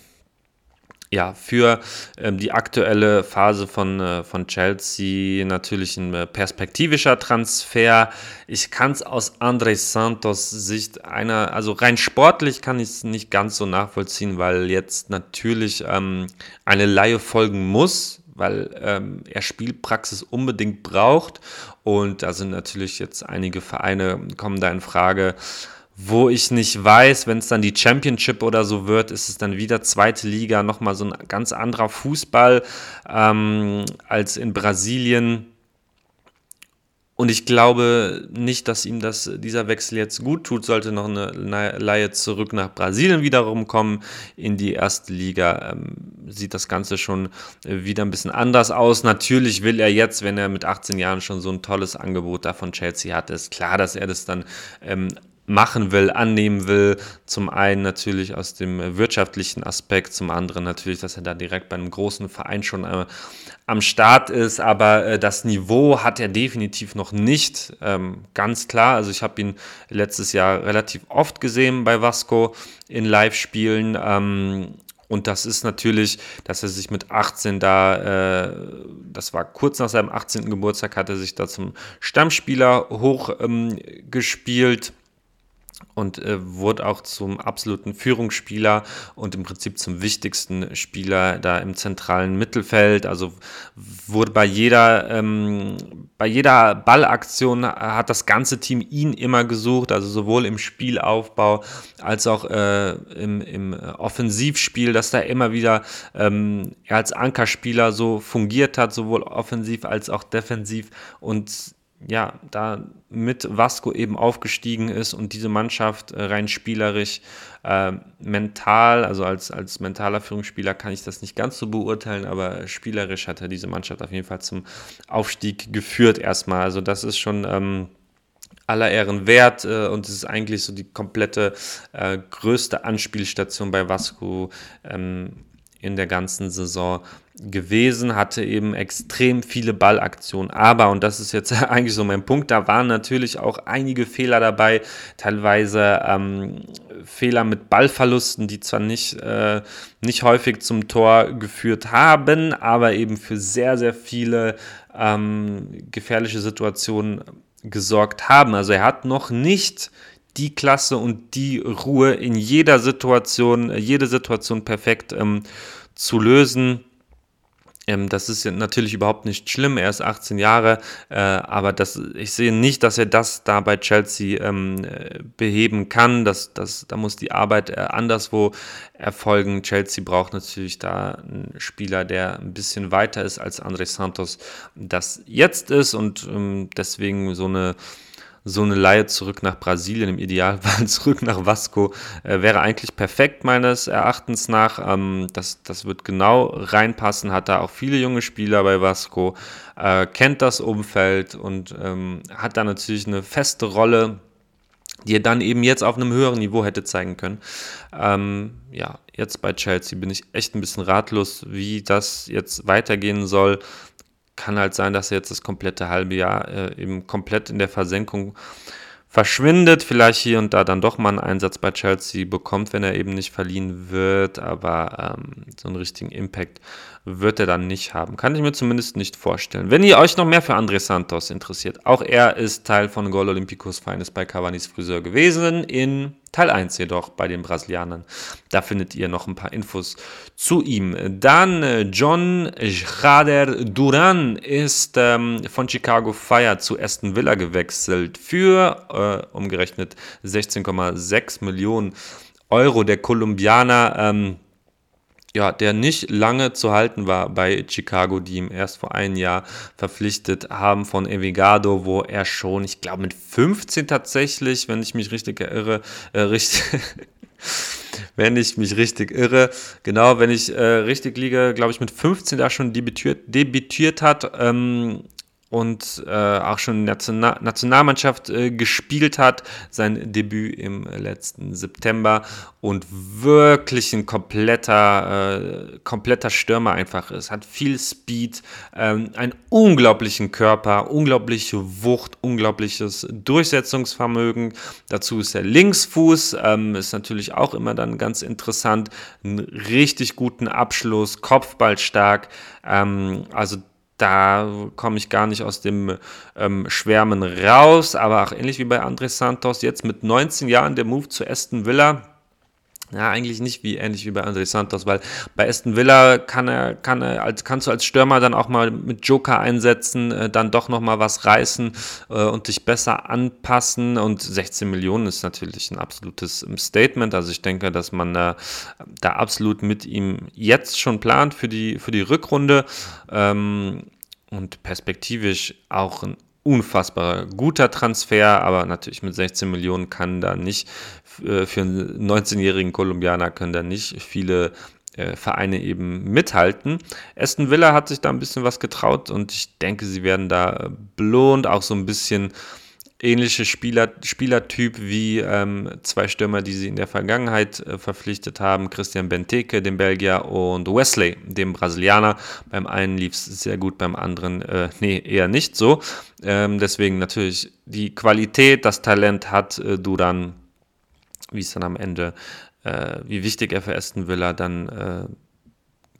ja, für ähm, die aktuelle Phase von, äh, von Chelsea natürlich ein äh, perspektivischer Transfer. Ich kann es aus André Santos Sicht einer, also rein sportlich kann ich es nicht ganz so nachvollziehen, weil jetzt natürlich ähm, eine Laie folgen muss, weil ähm, er Spielpraxis unbedingt braucht. Und da sind natürlich jetzt einige Vereine, kommen da in Frage wo ich nicht weiß, wenn es dann die Championship oder so wird, ist es dann wieder zweite Liga, nochmal so ein ganz anderer Fußball ähm, als in Brasilien. Und ich glaube nicht, dass ihm das, dieser Wechsel jetzt gut tut. Sollte noch eine Laie zurück nach Brasilien wiederum kommen in die erste Liga, ähm, sieht das Ganze schon wieder ein bisschen anders aus. Natürlich will er jetzt, wenn er mit 18 Jahren schon so ein tolles Angebot da von Chelsea hat, ist klar, dass er das dann ähm, machen will, annehmen will. Zum einen natürlich aus dem wirtschaftlichen Aspekt, zum anderen natürlich, dass er da direkt bei einem großen Verein schon äh, am Start ist. Aber äh, das Niveau hat er definitiv noch nicht. Ähm, ganz klar. Also ich habe ihn letztes Jahr relativ oft gesehen bei Vasco in Live-Spielen. Ähm, und das ist natürlich, dass er sich mit 18 da, äh, das war kurz nach seinem 18. Geburtstag, hat er sich da zum Stammspieler hochgespielt. Ähm, und äh, wurde auch zum absoluten Führungsspieler und im Prinzip zum wichtigsten Spieler da im zentralen Mittelfeld. Also wurde bei jeder, ähm, bei jeder Ballaktion hat das ganze Team ihn immer gesucht, also sowohl im Spielaufbau als auch äh, im, im Offensivspiel, dass da immer wieder ähm, er als Ankerspieler so fungiert hat, sowohl offensiv als auch defensiv und ja, da mit Vasco eben aufgestiegen ist und diese Mannschaft äh, rein spielerisch, äh, mental, also als, als mentaler Führungsspieler kann ich das nicht ganz so beurteilen, aber spielerisch hat er diese Mannschaft auf jeden Fall zum Aufstieg geführt erstmal. Also das ist schon ähm, aller Ehren wert äh, und es ist eigentlich so die komplette äh, größte Anspielstation bei Vasco. Ähm, in der ganzen Saison gewesen, hatte eben extrem viele Ballaktionen. Aber, und das ist jetzt eigentlich so mein Punkt, da waren natürlich auch einige Fehler dabei, teilweise ähm, Fehler mit Ballverlusten, die zwar nicht, äh, nicht häufig zum Tor geführt haben, aber eben für sehr, sehr viele ähm, gefährliche Situationen gesorgt haben. Also er hat noch nicht die Klasse und die Ruhe in jeder Situation, jede Situation perfekt ähm, zu lösen. Ähm, das ist natürlich überhaupt nicht schlimm. Er ist 18 Jahre, äh, aber das, ich sehe nicht, dass er das da bei Chelsea ähm, beheben kann. Das, das, da muss die Arbeit äh, anderswo erfolgen. Chelsea braucht natürlich da einen Spieler, der ein bisschen weiter ist als André Santos das jetzt ist und ähm, deswegen so eine so eine Laie zurück nach Brasilien, im Idealfall zurück nach Vasco, äh, wäre eigentlich perfekt meines Erachtens nach. Ähm, das, das wird genau reinpassen, hat da auch viele junge Spieler bei Vasco, äh, kennt das Umfeld und ähm, hat da natürlich eine feste Rolle die er dann eben jetzt auf einem höheren Niveau hätte zeigen können. Ähm, ja, jetzt bei Chelsea bin ich echt ein bisschen ratlos, wie das jetzt weitergehen soll kann halt sein, dass er jetzt das komplette halbe Jahr äh, eben komplett in der Versenkung verschwindet, vielleicht hier und da dann doch mal einen Einsatz bei Chelsea bekommt, wenn er eben nicht verliehen wird, aber ähm, so einen richtigen Impact wird er dann nicht haben. Kann ich mir zumindest nicht vorstellen. Wenn ihr euch noch mehr für André Santos interessiert, auch er ist Teil von Gol Olympicos Feines bei Cavanis Friseur gewesen, in Teil 1 jedoch bei den Brasilianern. Da findet ihr noch ein paar Infos zu ihm. Dann äh, John Schrader Duran ist ähm, von Chicago Fire zu Aston Villa gewechselt für äh, umgerechnet 16,6 Millionen Euro. Der Kolumbianer ähm, ja, der nicht lange zu halten war bei Chicago, die ihm erst vor einem Jahr verpflichtet haben von Evigado, wo er schon, ich glaube mit 15 tatsächlich, wenn ich mich richtig irre, äh, richtig, wenn ich mich richtig irre, genau, wenn ich äh, richtig liege, glaube ich mit 15 da schon debütiert, debütiert hat. Ähm, und äh, auch schon National Nationalmannschaft äh, gespielt hat, sein Debüt im letzten September und wirklich ein kompletter, äh, kompletter Stürmer einfach ist. Hat viel Speed, ähm, einen unglaublichen Körper, unglaubliche Wucht, unglaubliches Durchsetzungsvermögen. Dazu ist er Linksfuß, ähm, ist natürlich auch immer dann ganz interessant. Einen richtig guten Abschluss, Kopfball stark. Ähm, also da komme ich gar nicht aus dem ähm, Schwärmen raus, aber auch ähnlich wie bei André Santos, jetzt mit 19 Jahren der Move zu Aston Villa ja, eigentlich nicht wie ähnlich wie bei André Santos, weil bei Aston Villa kann er, kann er als, kannst du als Stürmer dann auch mal mit Joker einsetzen, äh, dann doch nochmal was reißen äh, und dich besser anpassen. Und 16 Millionen ist natürlich ein absolutes Statement. Also ich denke, dass man da, da absolut mit ihm jetzt schon plant für die, für die Rückrunde. Ähm, und perspektivisch auch ein unfassbar guter Transfer, aber natürlich mit 16 Millionen kann da nicht, äh, für einen 19-jährigen Kolumbianer können da nicht viele äh, Vereine eben mithalten. Aston Villa hat sich da ein bisschen was getraut und ich denke, sie werden da belohnt, auch so ein bisschen ähnliche Spieler, Spielertyp wie ähm, zwei Stürmer, die sie in der Vergangenheit äh, verpflichtet haben, Christian Benteke, den Belgier, und Wesley, dem Brasilianer. Beim einen lief es sehr gut, beim anderen, äh, nee, eher nicht so. Ähm, deswegen natürlich die Qualität, das Talent hat äh, Duran, wie es dann am Ende, äh, wie wichtig er für Aston Villa dann äh,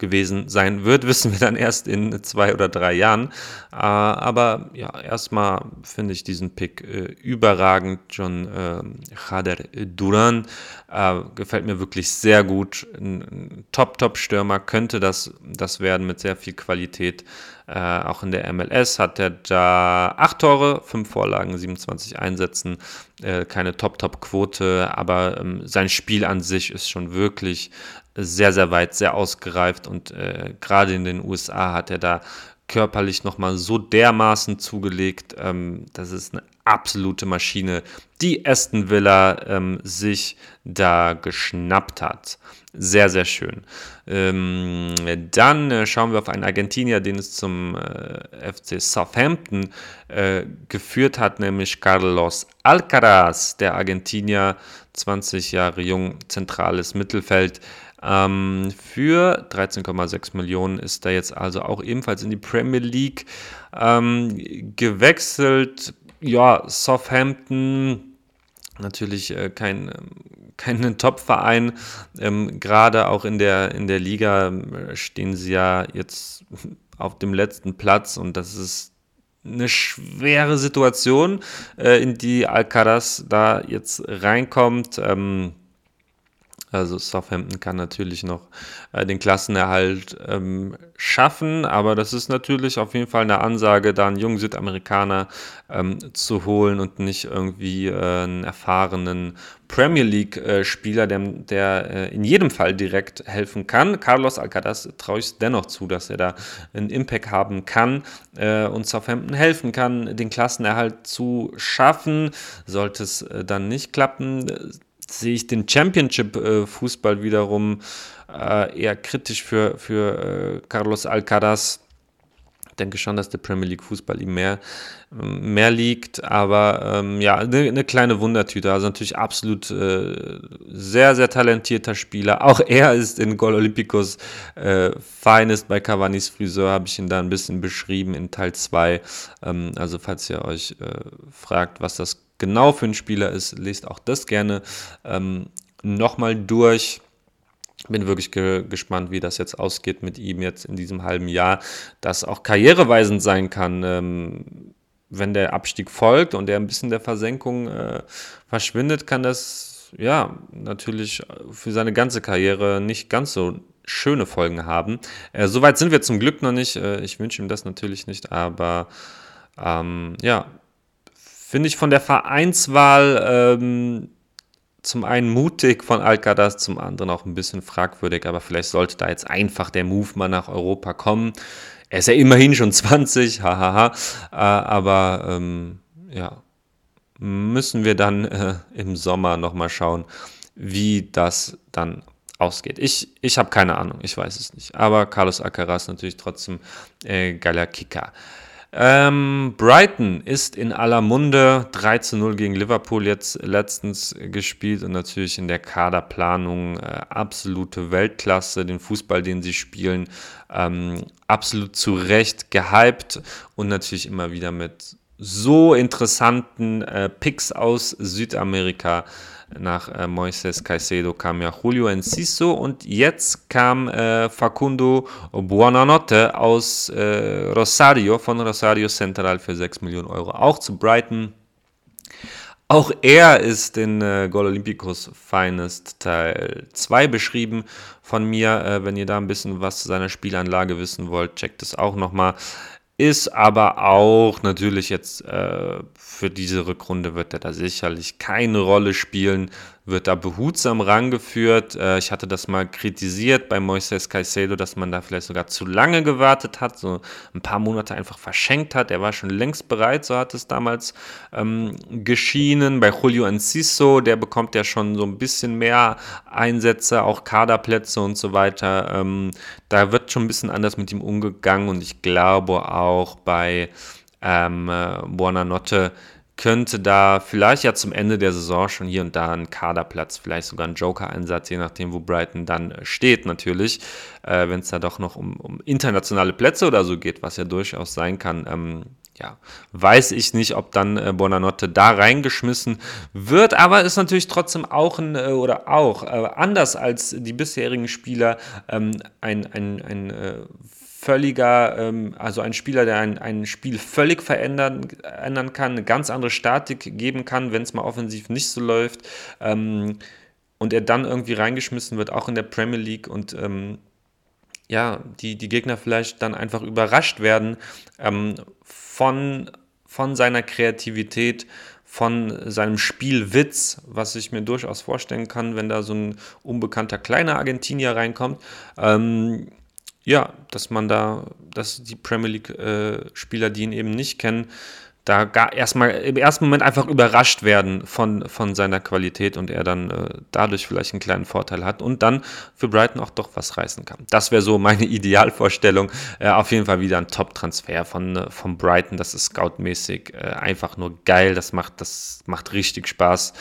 gewesen sein wird, wissen wir dann erst in zwei oder drei Jahren. Äh, aber ja, erstmal finde ich diesen Pick äh, überragend. John äh, Khader Duran äh, gefällt mir wirklich sehr gut. Ein, Top-Top-Stürmer könnte das, das werden mit sehr viel Qualität. Äh, auch in der MLS hat er da acht Tore, fünf Vorlagen, 27 Einsätzen. Äh, keine Top-Top-Quote, aber ähm, sein Spiel an sich ist schon wirklich sehr, sehr weit, sehr ausgereift und äh, gerade in den USA hat er da körperlich nochmal so dermaßen zugelegt. Ähm, das ist eine absolute Maschine, die Aston Villa ähm, sich da geschnappt hat. Sehr, sehr schön. Ähm, dann äh, schauen wir auf einen Argentinier, den es zum äh, FC Southampton äh, geführt hat, nämlich Carlos Alcaraz, der Argentinier, 20 Jahre jung, zentrales Mittelfeld. Ähm, für 13,6 Millionen ist er jetzt also auch ebenfalls in die Premier League ähm, gewechselt. Ja, Southampton natürlich äh, kein, ähm, kein Top-Verein. Ähm, Gerade auch in der, in der Liga äh, stehen sie ja jetzt auf dem letzten Platz und das ist eine schwere Situation, äh, in die Alcaraz da jetzt reinkommt. Ähm, also Southampton kann natürlich noch äh, den Klassenerhalt ähm, schaffen, aber das ist natürlich auf jeden Fall eine Ansage, da einen jungen Südamerikaner ähm, zu holen und nicht irgendwie äh, einen erfahrenen Premier League-Spieler, äh, der, der äh, in jedem Fall direkt helfen kann. Carlos Alcaraz traue ich dennoch zu, dass er da einen Impact haben kann äh, und Southampton helfen kann, den Klassenerhalt zu schaffen. Sollte es äh, dann nicht klappen, sehe ich den Championship-Fußball wiederum äh, eher kritisch für, für äh, Carlos Alcaraz. Ich denke schon, dass der Premier League Fußball ihm mehr, mehr liegt, aber ähm, ja, eine, eine, kleine Wundertüte. Also natürlich absolut äh, sehr, sehr talentierter Spieler. Auch er ist in Gol Olympicus äh, Finest bei Cavani's Friseur, habe ich ihn da ein bisschen beschrieben in Teil 2. Ähm, also falls ihr euch äh, fragt, was das genau für einen Spieler ist, lest auch das gerne ähm, nochmal durch. Bin wirklich ge gespannt, wie das jetzt ausgeht mit ihm jetzt in diesem halben Jahr, das auch karriereweisend sein kann. Ähm, wenn der Abstieg folgt und er ein bisschen der Versenkung äh, verschwindet, kann das ja natürlich für seine ganze Karriere nicht ganz so schöne Folgen haben. Äh, Soweit sind wir zum Glück noch nicht. Äh, ich wünsche ihm das natürlich nicht, aber ähm, ja, finde ich von der Vereinswahl ähm, zum einen mutig von Alcaraz, zum anderen auch ein bisschen fragwürdig, aber vielleicht sollte da jetzt einfach der Move mal nach Europa kommen. Er ist ja immerhin schon 20, hahaha, äh, aber ähm, ja, müssen wir dann äh, im Sommer nochmal schauen, wie das dann ausgeht. Ich, ich habe keine Ahnung, ich weiß es nicht. Aber Carlos Alcaraz natürlich trotzdem äh, geiler Kicker. Ähm, Brighton ist in aller Munde. 3 zu 0 gegen Liverpool jetzt letztens gespielt und natürlich in der Kaderplanung äh, absolute Weltklasse, den Fußball, den sie spielen, ähm, absolut zu Recht gehypt und natürlich immer wieder mit so interessanten äh, Picks aus Südamerika nach äh, Moises Caicedo kam ja Julio Enciso und jetzt kam äh, Facundo Buonanotte aus äh, Rosario, von Rosario Central für 6 Millionen Euro, auch zu Brighton. Auch er ist in äh, Gol Olympicus Finest Teil 2 beschrieben von mir. Äh, wenn ihr da ein bisschen was zu seiner Spielanlage wissen wollt, checkt es auch nochmal ist aber auch natürlich jetzt äh, für diese Rückrunde wird er da sicherlich keine Rolle spielen wird da behutsam rangeführt. Äh, ich hatte das mal kritisiert bei Moises Caicedo, dass man da vielleicht sogar zu lange gewartet hat, so ein paar Monate einfach verschenkt hat. Er war schon längst bereit, so hat es damals ähm, geschienen. Bei Julio Enciso, der bekommt ja schon so ein bisschen mehr Einsätze, auch Kaderplätze und so weiter. Ähm, da wird schon ein bisschen anders mit ihm umgegangen und ich glaube auch bei ähm, äh, Buonanotte könnte da vielleicht ja zum Ende der Saison schon hier und da ein Kaderplatz, vielleicht sogar ein Joker-Einsatz, je nachdem, wo Brighton dann äh, steht natürlich, äh, wenn es da doch noch um, um, internationale Plätze oder so geht, was ja durchaus sein kann. Ähm, ja, weiß ich nicht, ob dann äh, Bonanotte da reingeschmissen wird, aber ist natürlich trotzdem auch ein, äh, oder auch, äh, anders als die bisherigen Spieler, ähm, ein, ein, ein äh, völliger, ähm, also ein Spieler, der ein, ein Spiel völlig verändern ändern kann, eine ganz andere Statik geben kann, wenn es mal offensiv nicht so läuft. Ähm, und er dann irgendwie reingeschmissen wird, auch in der Premier League und ähm, ja, die, die Gegner vielleicht dann einfach überrascht werden ähm, von, von seiner Kreativität, von seinem Spielwitz, was ich mir durchaus vorstellen kann, wenn da so ein unbekannter kleiner Argentinier reinkommt. Ähm, ja, dass man da, dass die Premier League-Spieler, äh, die ihn eben nicht kennen, da gar erstmal im ersten Moment einfach überrascht werden von, von seiner Qualität und er dann äh, dadurch vielleicht einen kleinen Vorteil hat und dann für Brighton auch doch was reißen kann. Das wäre so meine Idealvorstellung. Äh, auf jeden Fall wieder ein Top-Transfer von, äh, von Brighton. Das ist scoutmäßig äh, einfach nur geil. Das macht, das macht richtig Spaß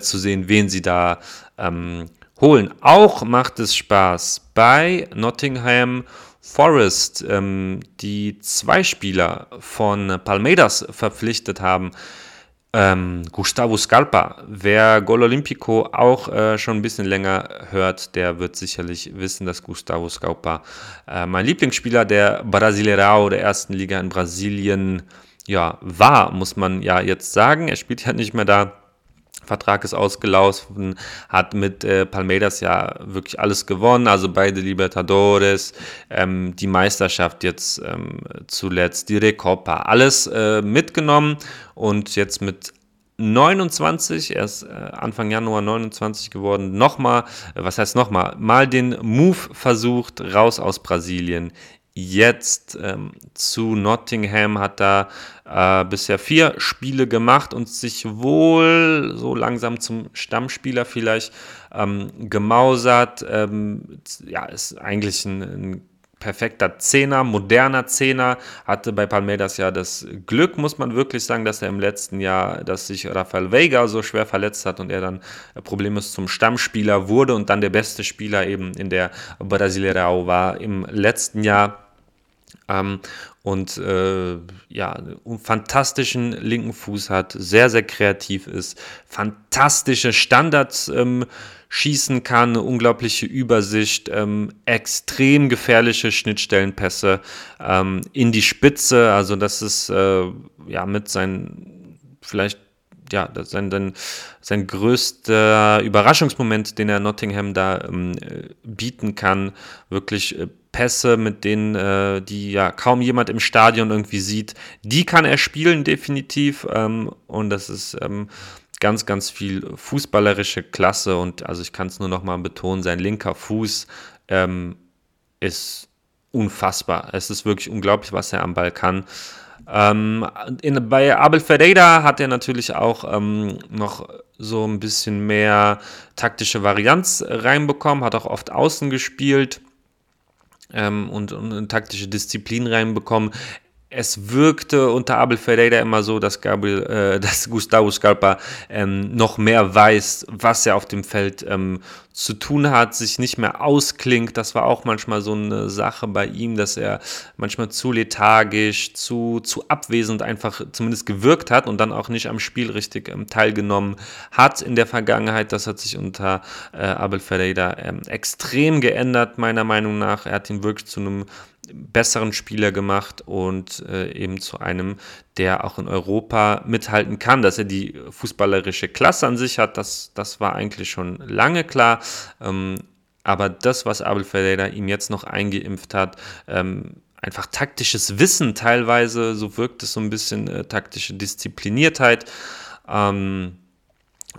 zu sehen, wen sie da ähm, holen. Auch macht es Spaß bei Nottingham Forest, ähm, die zwei Spieler von Palmeiras verpflichtet haben. Ähm, Gustavo Scarpa, wer Gol Olimpico auch äh, schon ein bisschen länger hört, der wird sicherlich wissen, dass Gustavo Scarpa äh, mein Lieblingsspieler der Brasileirao der ersten Liga in Brasilien ja, war, muss man ja jetzt sagen. Er spielt ja nicht mehr da. Vertrag ist ausgelaufen, hat mit äh, Palmeiras ja wirklich alles gewonnen, also beide Libertadores, ähm, die Meisterschaft jetzt ähm, zuletzt, die Recopa, alles äh, mitgenommen und jetzt mit 29, er ist Anfang Januar 29 geworden, nochmal, äh, was heißt nochmal, mal den Move versucht, raus aus Brasilien, jetzt ähm, zu Nottingham, hat da äh, bisher vier Spiele gemacht und sich wohl so langsam zum Stammspieler vielleicht ähm, gemausert. Ähm, ja, ist eigentlich ein, ein perfekter Zehner, moderner Zehner, hatte bei Palmeiras ja das Glück, muss man wirklich sagen, dass er im letzten Jahr, dass sich Rafael Veiga so schwer verletzt hat und er dann problemlos zum Stammspieler wurde und dann der beste Spieler eben in der Brasileirao war im letzten Jahr. Ähm, und äh, ja, einen fantastischen linken Fuß hat, sehr, sehr kreativ ist, fantastische Standards ähm, schießen kann, eine unglaubliche Übersicht, ähm, extrem gefährliche Schnittstellenpässe ähm, in die Spitze. Also das ist äh, ja mit seinen vielleicht ja, sein, sein, sein größter Überraschungsmoment, den er Nottingham da ähm, bieten kann. Wirklich äh, Pässe, mit denen, äh, die ja kaum jemand im Stadion irgendwie sieht, die kann er spielen, definitiv. Ähm, und das ist ähm, ganz, ganz viel fußballerische Klasse. Und also ich kann es nur nochmal betonen, sein linker Fuß ähm, ist unfassbar. Es ist wirklich unglaublich, was er am Ball kann. Ähm, in, bei Abel Ferreira hat er natürlich auch ähm, noch so ein bisschen mehr taktische Varianz reinbekommen, hat auch oft außen gespielt ähm, und, und eine taktische Disziplin reinbekommen es wirkte unter Abel Ferreira immer so, dass, Gabriel, äh, dass Gustavo Scarpa ähm, noch mehr weiß, was er auf dem Feld ähm, zu tun hat, sich nicht mehr ausklingt. Das war auch manchmal so eine Sache bei ihm, dass er manchmal zu lethargisch, zu, zu abwesend einfach zumindest gewirkt hat und dann auch nicht am Spiel richtig ähm, teilgenommen hat in der Vergangenheit. Das hat sich unter äh, Abel Ferreira ähm, extrem geändert, meiner Meinung nach. Er hat ihn wirklich zu einem besseren Spieler gemacht und äh, eben zu einem, der auch in Europa mithalten kann. Dass er die fußballerische Klasse an sich hat, das, das war eigentlich schon lange klar. Ähm, aber das, was Abel Ferreira ihm jetzt noch eingeimpft hat, ähm, einfach taktisches Wissen teilweise, so wirkt es so ein bisschen äh, taktische Diszipliniertheit. Ähm,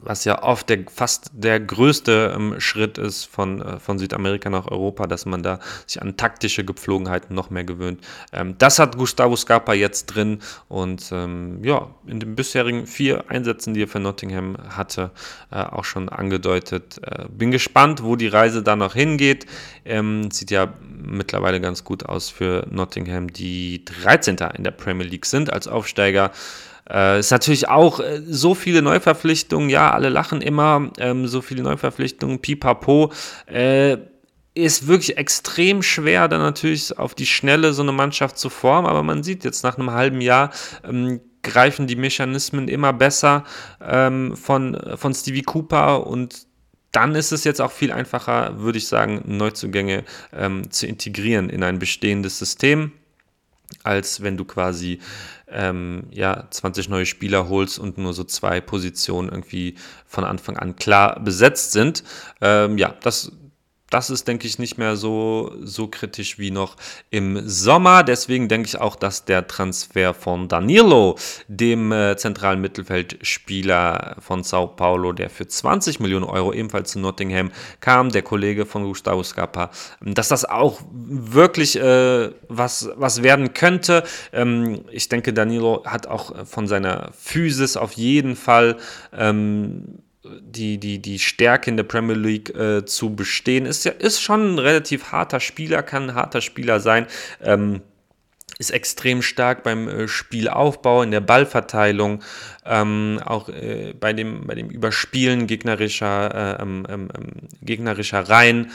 was ja oft der, fast der größte ähm, Schritt ist von, äh, von Südamerika nach Europa, dass man da sich an taktische Gepflogenheiten noch mehr gewöhnt. Ähm, das hat Gustavo Scarpa jetzt drin und ähm, ja, in den bisherigen vier Einsätzen, die er für Nottingham hatte, äh, auch schon angedeutet. Äh, bin gespannt, wo die Reise da noch hingeht. Ähm, sieht ja mittlerweile ganz gut aus für Nottingham, die 13. in der Premier League sind als Aufsteiger. Äh, ist natürlich auch äh, so viele Neuverpflichtungen, ja, alle lachen immer, ähm, so viele Neuverpflichtungen, pipapo. Äh, ist wirklich extrem schwer, dann natürlich auf die Schnelle so eine Mannschaft zu formen, aber man sieht jetzt nach einem halben Jahr, ähm, greifen die Mechanismen immer besser ähm, von, von Stevie Cooper und dann ist es jetzt auch viel einfacher, würde ich sagen, Neuzugänge ähm, zu integrieren in ein bestehendes System als wenn du quasi ähm, ja, 20 neue Spieler holst und nur so zwei Positionen irgendwie von Anfang an klar besetzt sind. Ähm, ja, das das ist, denke ich, nicht mehr so, so kritisch wie noch im Sommer. Deswegen denke ich auch, dass der Transfer von Danilo, dem äh, zentralen Mittelfeldspieler von Sao Paulo, der für 20 Millionen Euro ebenfalls zu Nottingham kam, der Kollege von Gustavo Scapa, dass das auch wirklich äh, was, was werden könnte. Ähm, ich denke, Danilo hat auch von seiner Physis auf jeden Fall ähm, die, die, die Stärke in der Premier League äh, zu bestehen. Ist ja ist schon ein relativ harter Spieler, kann ein harter Spieler sein. Ähm, ist extrem stark beim äh, Spielaufbau, in der Ballverteilung, ähm, auch äh, bei, dem, bei dem Überspielen gegnerischer, äh, ähm, ähm, ähm gegnerischer Reihen,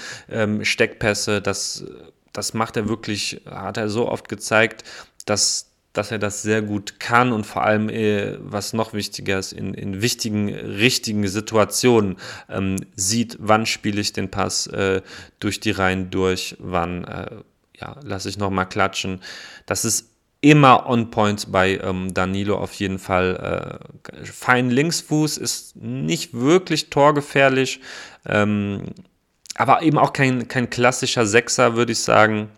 Steckpässe. Das, das macht er wirklich, hat er so oft gezeigt, dass dass er das sehr gut kann und vor allem, äh, was noch wichtiger ist, in, in wichtigen, richtigen Situationen ähm, sieht, wann spiele ich den Pass äh, durch die Reihen durch, wann äh, ja, lasse ich nochmal klatschen. Das ist immer on point bei ähm, Danilo auf jeden Fall. Äh, fein Linksfuß ist nicht wirklich torgefährlich, ähm, aber eben auch kein, kein klassischer Sechser, würde ich sagen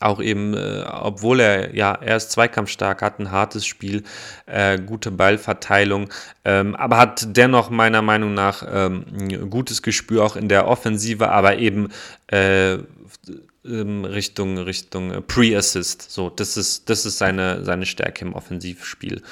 auch eben, äh, obwohl er ja er ist zweikampfstark, hat ein hartes Spiel, äh, gute Ballverteilung, ähm, aber hat dennoch meiner Meinung nach ähm, ein gutes Gespür auch in der Offensive, aber eben äh, Richtung, Richtung Pre-Assist. So, das ist, das ist seine, seine Stärke im Offensivspiel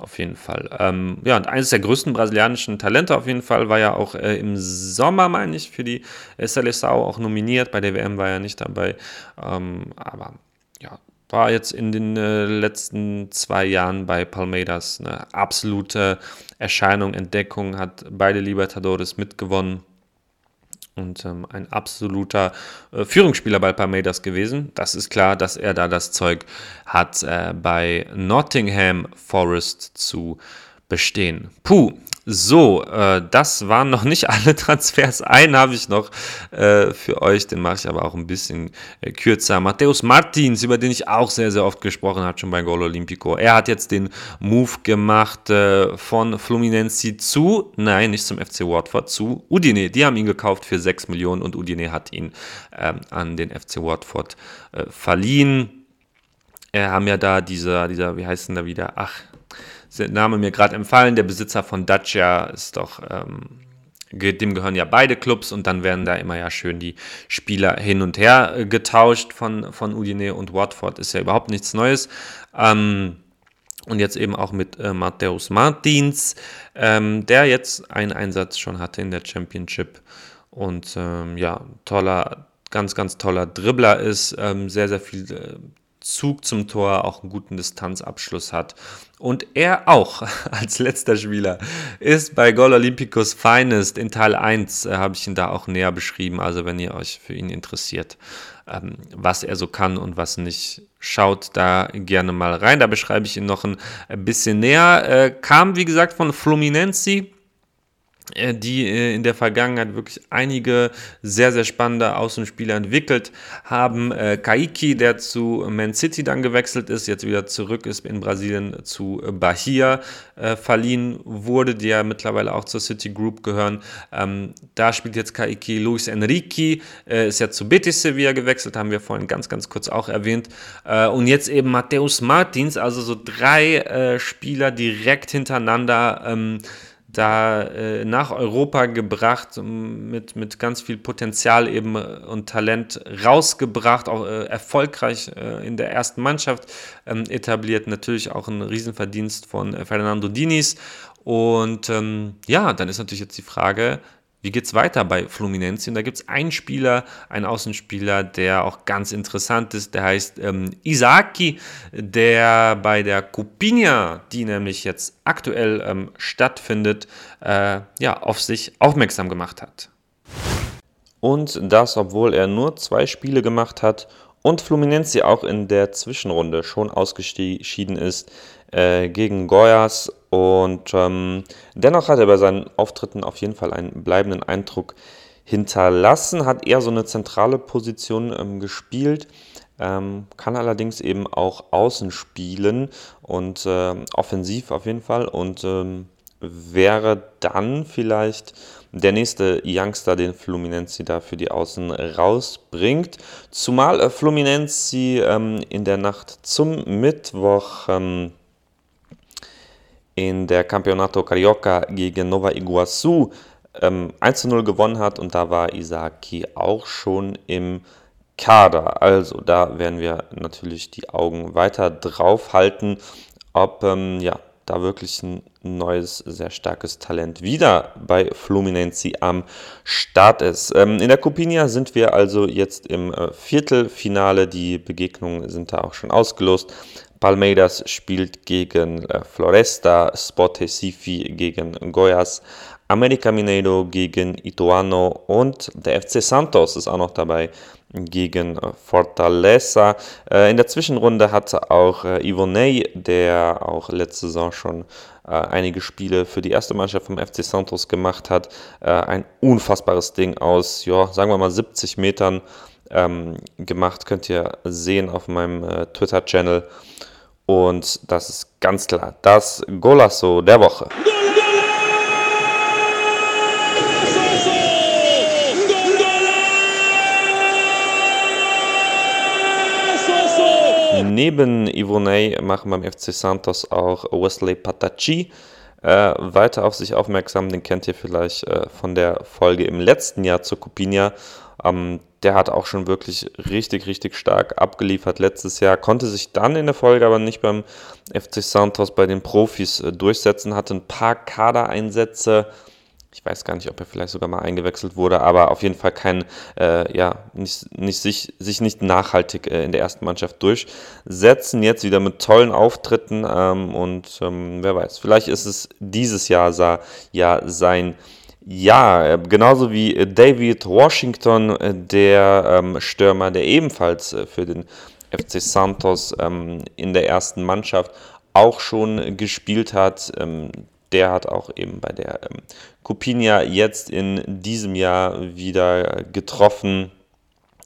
auf jeden Fall. Ähm, ja, und eines der größten brasilianischen Talente auf jeden Fall war ja auch äh, im Sommer, meine ich, für die Seleção auch nominiert. Bei der WM war er nicht dabei. Ähm, aber ja, war jetzt in den äh, letzten zwei Jahren bei Palmeiras eine absolute Erscheinung, Entdeckung, hat beide Libertadores mitgewonnen und ähm, ein absoluter äh, Führungsspieler bei Palmeiras gewesen. Das ist klar, dass er da das Zeug hat, äh, bei Nottingham Forest zu bestehen. Puh, so, äh, das waren noch nicht alle Transfers. Einen habe ich noch äh, für euch, den mache ich aber auch ein bisschen äh, kürzer. Matthäus Martins, über den ich auch sehr, sehr oft gesprochen habe, schon bei Gol Olimpico. Er hat jetzt den Move gemacht äh, von Fluminense zu, nein, nicht zum FC Watford, zu Udine. Die haben ihn gekauft für 6 Millionen und Udine hat ihn ähm, an den FC Watford äh, verliehen. Wir haben ja da dieser, dieser, wie heißt denn da wieder? Ach, Name mir gerade empfallen. Der Besitzer von Dacia ist doch, ähm, dem gehören ja beide Clubs und dann werden da immer ja schön die Spieler hin und her äh, getauscht von, von Udine und Watford. Ist ja überhaupt nichts Neues. Ähm, und jetzt eben auch mit äh, Matthäus Martins, ähm, der jetzt einen Einsatz schon hatte in der Championship. Und ähm, ja, toller, ganz, ganz toller Dribbler ist, ähm, sehr, sehr viel äh, Zug zum Tor, auch einen guten Distanzabschluss hat. Und er auch als letzter Spieler ist bei Gol Olympicus Finest in Teil 1, äh, habe ich ihn da auch näher beschrieben. Also wenn ihr euch für ihn interessiert, ähm, was er so kann und was nicht, schaut da gerne mal rein. Da beschreibe ich ihn noch ein, bisschen näher. Äh, kam, wie gesagt, von Fluminense die äh, in der Vergangenheit wirklich einige sehr, sehr spannende Außenspieler entwickelt haben. Äh, Kaiki, der zu Man City dann gewechselt ist, jetzt wieder zurück ist in Brasilien zu Bahia verliehen wurde, die ja mittlerweile auch zur City Group gehören. Ähm, da spielt jetzt Kaiki Luis Enrique, ist ja zu Betis Sevilla gewechselt, haben wir vorhin ganz, ganz kurz auch erwähnt. und jetzt eben Matthäus Martins, also so drei Spieler direkt hintereinander. Da äh, nach Europa gebracht, mit, mit ganz viel Potenzial eben äh, und Talent rausgebracht, auch äh, erfolgreich äh, in der ersten Mannschaft ähm, etabliert. Natürlich auch ein Riesenverdienst von äh, Fernando Diniz. Und ähm, ja, dann ist natürlich jetzt die Frage, wie geht es weiter bei Fluminense? Und da gibt es einen Spieler, einen Außenspieler, der auch ganz interessant ist. Der heißt ähm, Isaki, der bei der Cupinha, die nämlich jetzt aktuell ähm, stattfindet, äh, ja, auf sich aufmerksam gemacht hat. Und das, obwohl er nur zwei Spiele gemacht hat und Fluminense auch in der Zwischenrunde schon ausgeschieden ist äh, gegen Goyas. Und ähm, dennoch hat er bei seinen Auftritten auf jeden Fall einen bleibenden Eindruck hinterlassen, hat eher so eine zentrale Position ähm, gespielt. Ähm, kann allerdings eben auch außen spielen und äh, offensiv auf jeden Fall und ähm, wäre dann vielleicht der nächste Youngster, den Fluminense da für die Außen rausbringt. Zumal äh, Fluminense ähm, in der Nacht zum Mittwoch ähm, in der Campeonato Carioca gegen Nova Iguazu ähm, 1-0 gewonnen hat und da war Isaki auch schon im Kader. Also da werden wir natürlich die Augen weiter drauf halten, ob ähm, ja, da wirklich ein neues, sehr starkes Talent wieder bei Fluminense am Start ist. Ähm, in der Copinia sind wir also jetzt im äh, Viertelfinale. Die Begegnungen sind da auch schon ausgelost. Palmeiras spielt gegen äh, Floresta, Sport Recife gegen Goiás, América Mineiro gegen Ituano und der FC Santos ist auch noch dabei gegen äh, Fortaleza. Äh, in der Zwischenrunde hatte auch Ivonei, der auch letzte Saison schon einige Spiele für die erste Mannschaft vom FC Santos gemacht hat, ein unfassbares Ding aus, ja, sagen wir mal 70 Metern ähm, gemacht. Könnt ihr sehen auf meinem Twitter-Channel. Und das ist ganz klar das Golasso der Woche. Neben Ivonei machen beim FC Santos auch Wesley Patachi äh, weiter auf sich aufmerksam. Den kennt ihr vielleicht äh, von der Folge im letzten Jahr zur Copinia. Ähm, der hat auch schon wirklich richtig, richtig stark abgeliefert letztes Jahr, konnte sich dann in der Folge aber nicht beim FC Santos bei den Profis äh, durchsetzen, hatte ein paar Kadereinsätze ich weiß gar nicht, ob er vielleicht sogar mal eingewechselt wurde, aber auf jeden Fall kein, äh, ja, nicht, nicht sich, sich nicht nachhaltig äh, in der ersten Mannschaft durchsetzen. Jetzt wieder mit tollen Auftritten ähm, und ähm, wer weiß, vielleicht ist es dieses Jahr ja sein Jahr. Äh, genauso wie David Washington, äh, der ähm, Stürmer, der ebenfalls äh, für den FC Santos ähm, in der ersten Mannschaft auch schon gespielt hat. Ähm, der hat auch eben bei der ähm, Cupinha jetzt in diesem Jahr wieder getroffen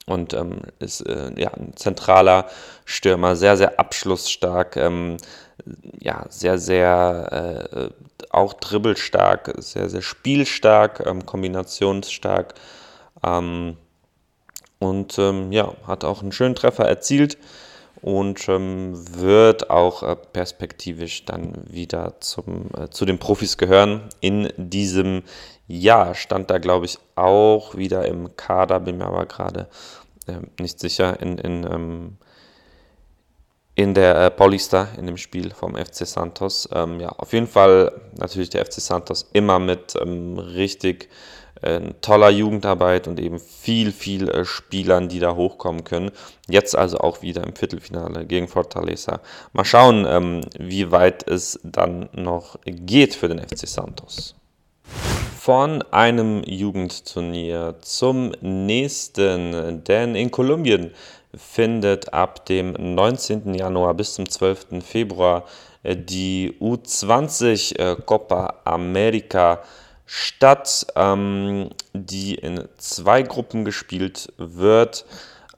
und ähm, ist äh, ja, ein zentraler Stürmer, sehr, sehr abschlussstark, ähm, ja, sehr, sehr äh, auch dribbelstark, sehr, sehr spielstark, ähm, kombinationsstark ähm, und ähm, ja, hat auch einen schönen Treffer erzielt und ähm, wird auch äh, perspektivisch dann wieder zum, äh, zu den Profis gehören. In diesem Jahr stand da, glaube ich, auch wieder im Kader, bin mir aber gerade äh, nicht sicher, in, in, ähm, in der äh, Paulista, in dem Spiel vom FC Santos. Ähm, ja, auf jeden Fall natürlich der FC Santos immer mit ähm, richtig äh, toller Jugendarbeit und eben viel, viel äh, Spielern, die da hochkommen können. Jetzt also auch wieder im Viertelfinale gegen Fortaleza. Mal schauen, ähm, wie weit es dann noch geht für den FC Santos. Von einem Jugendturnier zum nächsten, denn in Kolumbien findet ab dem 19. Januar bis zum 12. Februar äh, die U20 Copa America statt, ähm, die in zwei Gruppen gespielt wird.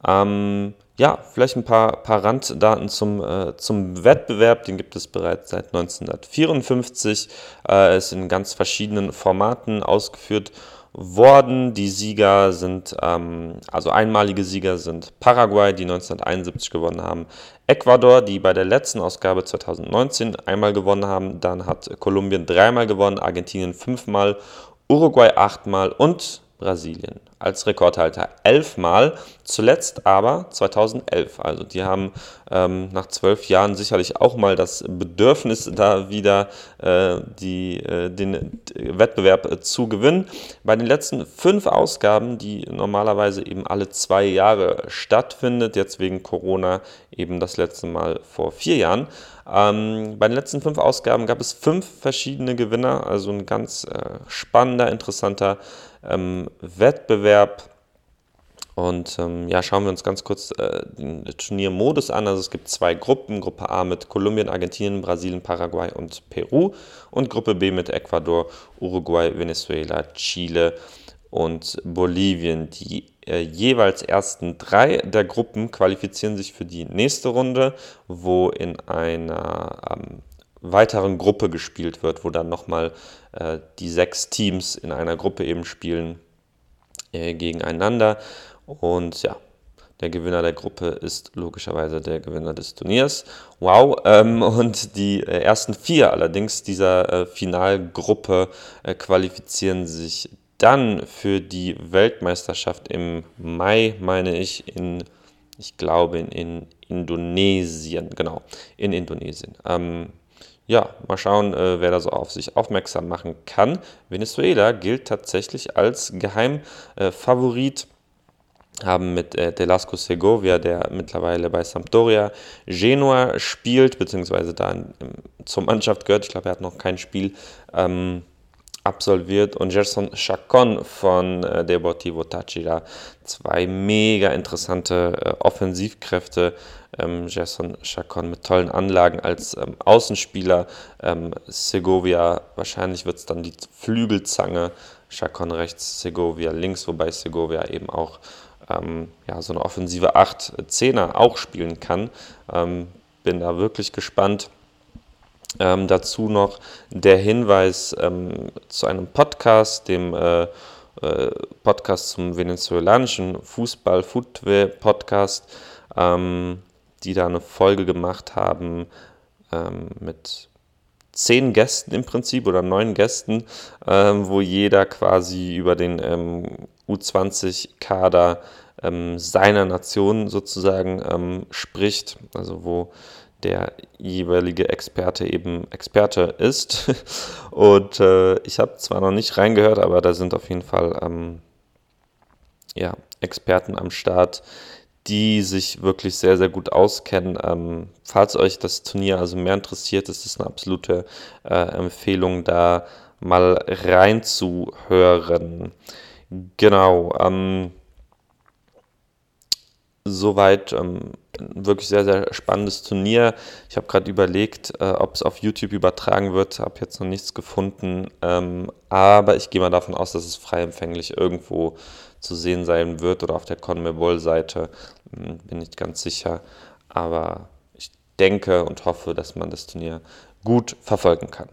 Ähm, ja, vielleicht ein paar, paar Randdaten zum, äh, zum Wettbewerb. Den gibt es bereits seit 1954. Äh, ist in ganz verschiedenen Formaten ausgeführt worden. Die Sieger sind, ähm, also einmalige Sieger sind Paraguay, die 1971 gewonnen haben, Ecuador, die bei der letzten Ausgabe 2019 einmal gewonnen haben, dann hat Kolumbien dreimal gewonnen, Argentinien fünfmal, Uruguay achtmal und Brasilien als Rekordhalter elfmal, zuletzt aber 2011. Also die haben ähm, nach zwölf Jahren sicherlich auch mal das Bedürfnis, da wieder äh, die, äh, den Wettbewerb äh, zu gewinnen. Bei den letzten fünf Ausgaben, die normalerweise eben alle zwei Jahre stattfindet, jetzt wegen Corona eben das letzte Mal vor vier Jahren, ähm, bei den letzten fünf Ausgaben gab es fünf verschiedene Gewinner, also ein ganz äh, spannender, interessanter ähm, Wettbewerb. Und ähm, ja, schauen wir uns ganz kurz äh, den Turniermodus an. Also es gibt zwei Gruppen. Gruppe A mit Kolumbien, Argentinien, Brasilien, Paraguay und Peru. Und Gruppe B mit Ecuador, Uruguay, Venezuela, Chile und Bolivien. Die äh, jeweils ersten drei der Gruppen qualifizieren sich für die nächste Runde, wo in einer ähm, weiteren Gruppe gespielt wird, wo dann nochmal äh, die sechs Teams in einer Gruppe eben spielen äh, gegeneinander. Und ja, der Gewinner der Gruppe ist logischerweise der Gewinner des Turniers. Wow. Ähm, und die äh, ersten vier allerdings dieser äh, Finalgruppe äh, qualifizieren sich dann für die Weltmeisterschaft im Mai, meine ich, in, ich glaube, in, in Indonesien. Genau, in Indonesien. Ähm, ja, mal schauen, äh, wer da so auf sich aufmerksam machen kann. Venezuela gilt tatsächlich als Geheimfavorit. Haben mit äh, Delasco Segovia, der mittlerweile bei Sampdoria Genua spielt, beziehungsweise da in, zur Mannschaft gehört. Ich glaube, er hat noch kein Spiel ähm, absolviert. Und Gerson Chacon von äh, Deportivo Táchira. Zwei mega interessante äh, Offensivkräfte. Ähm, Gerson Chacon mit tollen Anlagen als ähm, Außenspieler. Ähm, Segovia, wahrscheinlich wird es dann die Flügelzange. Chacon rechts, Segovia links, wobei Segovia eben auch ähm, ja, so eine offensive 8-10er auch spielen kann. Ähm, bin da wirklich gespannt. Ähm, dazu noch der Hinweis ähm, zu einem Podcast, dem äh, äh, Podcast zum venezolanischen Fußball, Footwear Podcast, ähm, die da eine Folge gemacht haben ähm, mit zehn Gästen im Prinzip oder neun Gästen, ähm, wo jeder quasi über den ähm, U20-Kader ähm, seiner Nation sozusagen spricht, also wo der jeweilige Experte eben Experte ist. Und äh, ich habe zwar noch nicht reingehört, aber da sind auf jeden Fall ähm, ja, Experten am Start, die sich wirklich sehr, sehr gut auskennen. Ähm, falls euch das Turnier also mehr interessiert, ist es eine absolute äh, Empfehlung, da mal reinzuhören. Genau. Ähm, soweit ähm, wirklich sehr, sehr spannendes Turnier. Ich habe gerade überlegt, äh, ob es auf YouTube übertragen wird, habe jetzt noch nichts gefunden, ähm, aber ich gehe mal davon aus, dass es frei empfänglich irgendwo zu sehen sein wird oder auf der CONMEBOL-Seite, hm, bin ich ganz sicher, aber ich denke und hoffe, dass man das Turnier gut verfolgen kann.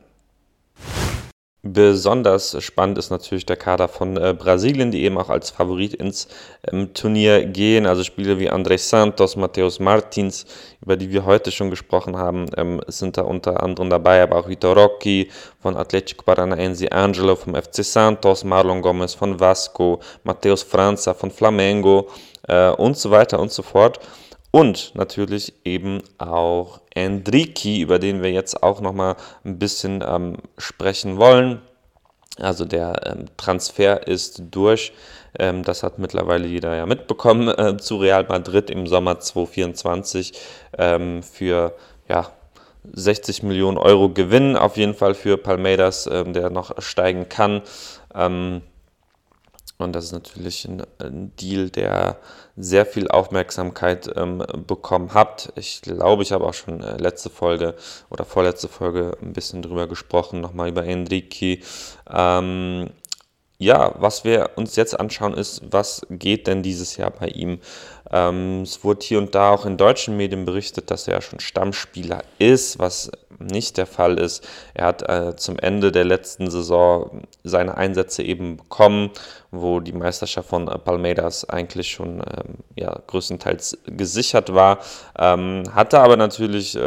Besonders spannend ist natürlich der Kader von äh, Brasilien, die eben auch als Favorit ins ähm, Turnier gehen. Also Spieler wie André Santos, Mateus Martins, über die wir heute schon gesprochen haben, ähm, sind da unter anderem dabei, aber auch Vitor Rocchi von Atletico Paranaense, Angelo vom FC Santos, Marlon Gomez von Vasco, Mateus Franza von Flamengo äh, und so weiter und so fort. Und natürlich eben auch Endriki, über den wir jetzt auch nochmal ein bisschen ähm, sprechen wollen. Also der ähm, Transfer ist durch. Ähm, das hat mittlerweile jeder ja mitbekommen äh, zu Real Madrid im Sommer 2024 ähm, für ja, 60 Millionen Euro Gewinn auf jeden Fall für Palmeiras, ähm, der noch steigen kann. Ähm, und das ist natürlich ein, ein Deal, der sehr viel Aufmerksamkeit ähm, bekommen hat. Ich glaube, ich habe auch schon äh, letzte Folge oder vorletzte Folge ein bisschen drüber gesprochen, nochmal über Enrique. Ähm, ja, was wir uns jetzt anschauen ist, was geht denn dieses Jahr bei ihm? Ähm, es wurde hier und da auch in deutschen Medien berichtet, dass er schon Stammspieler ist, was nicht der Fall ist. Er hat äh, zum Ende der letzten Saison seine Einsätze eben bekommen, wo die Meisterschaft von äh, Palmeiras eigentlich schon ähm, ja, größtenteils gesichert war. Ähm, hatte aber natürlich äh,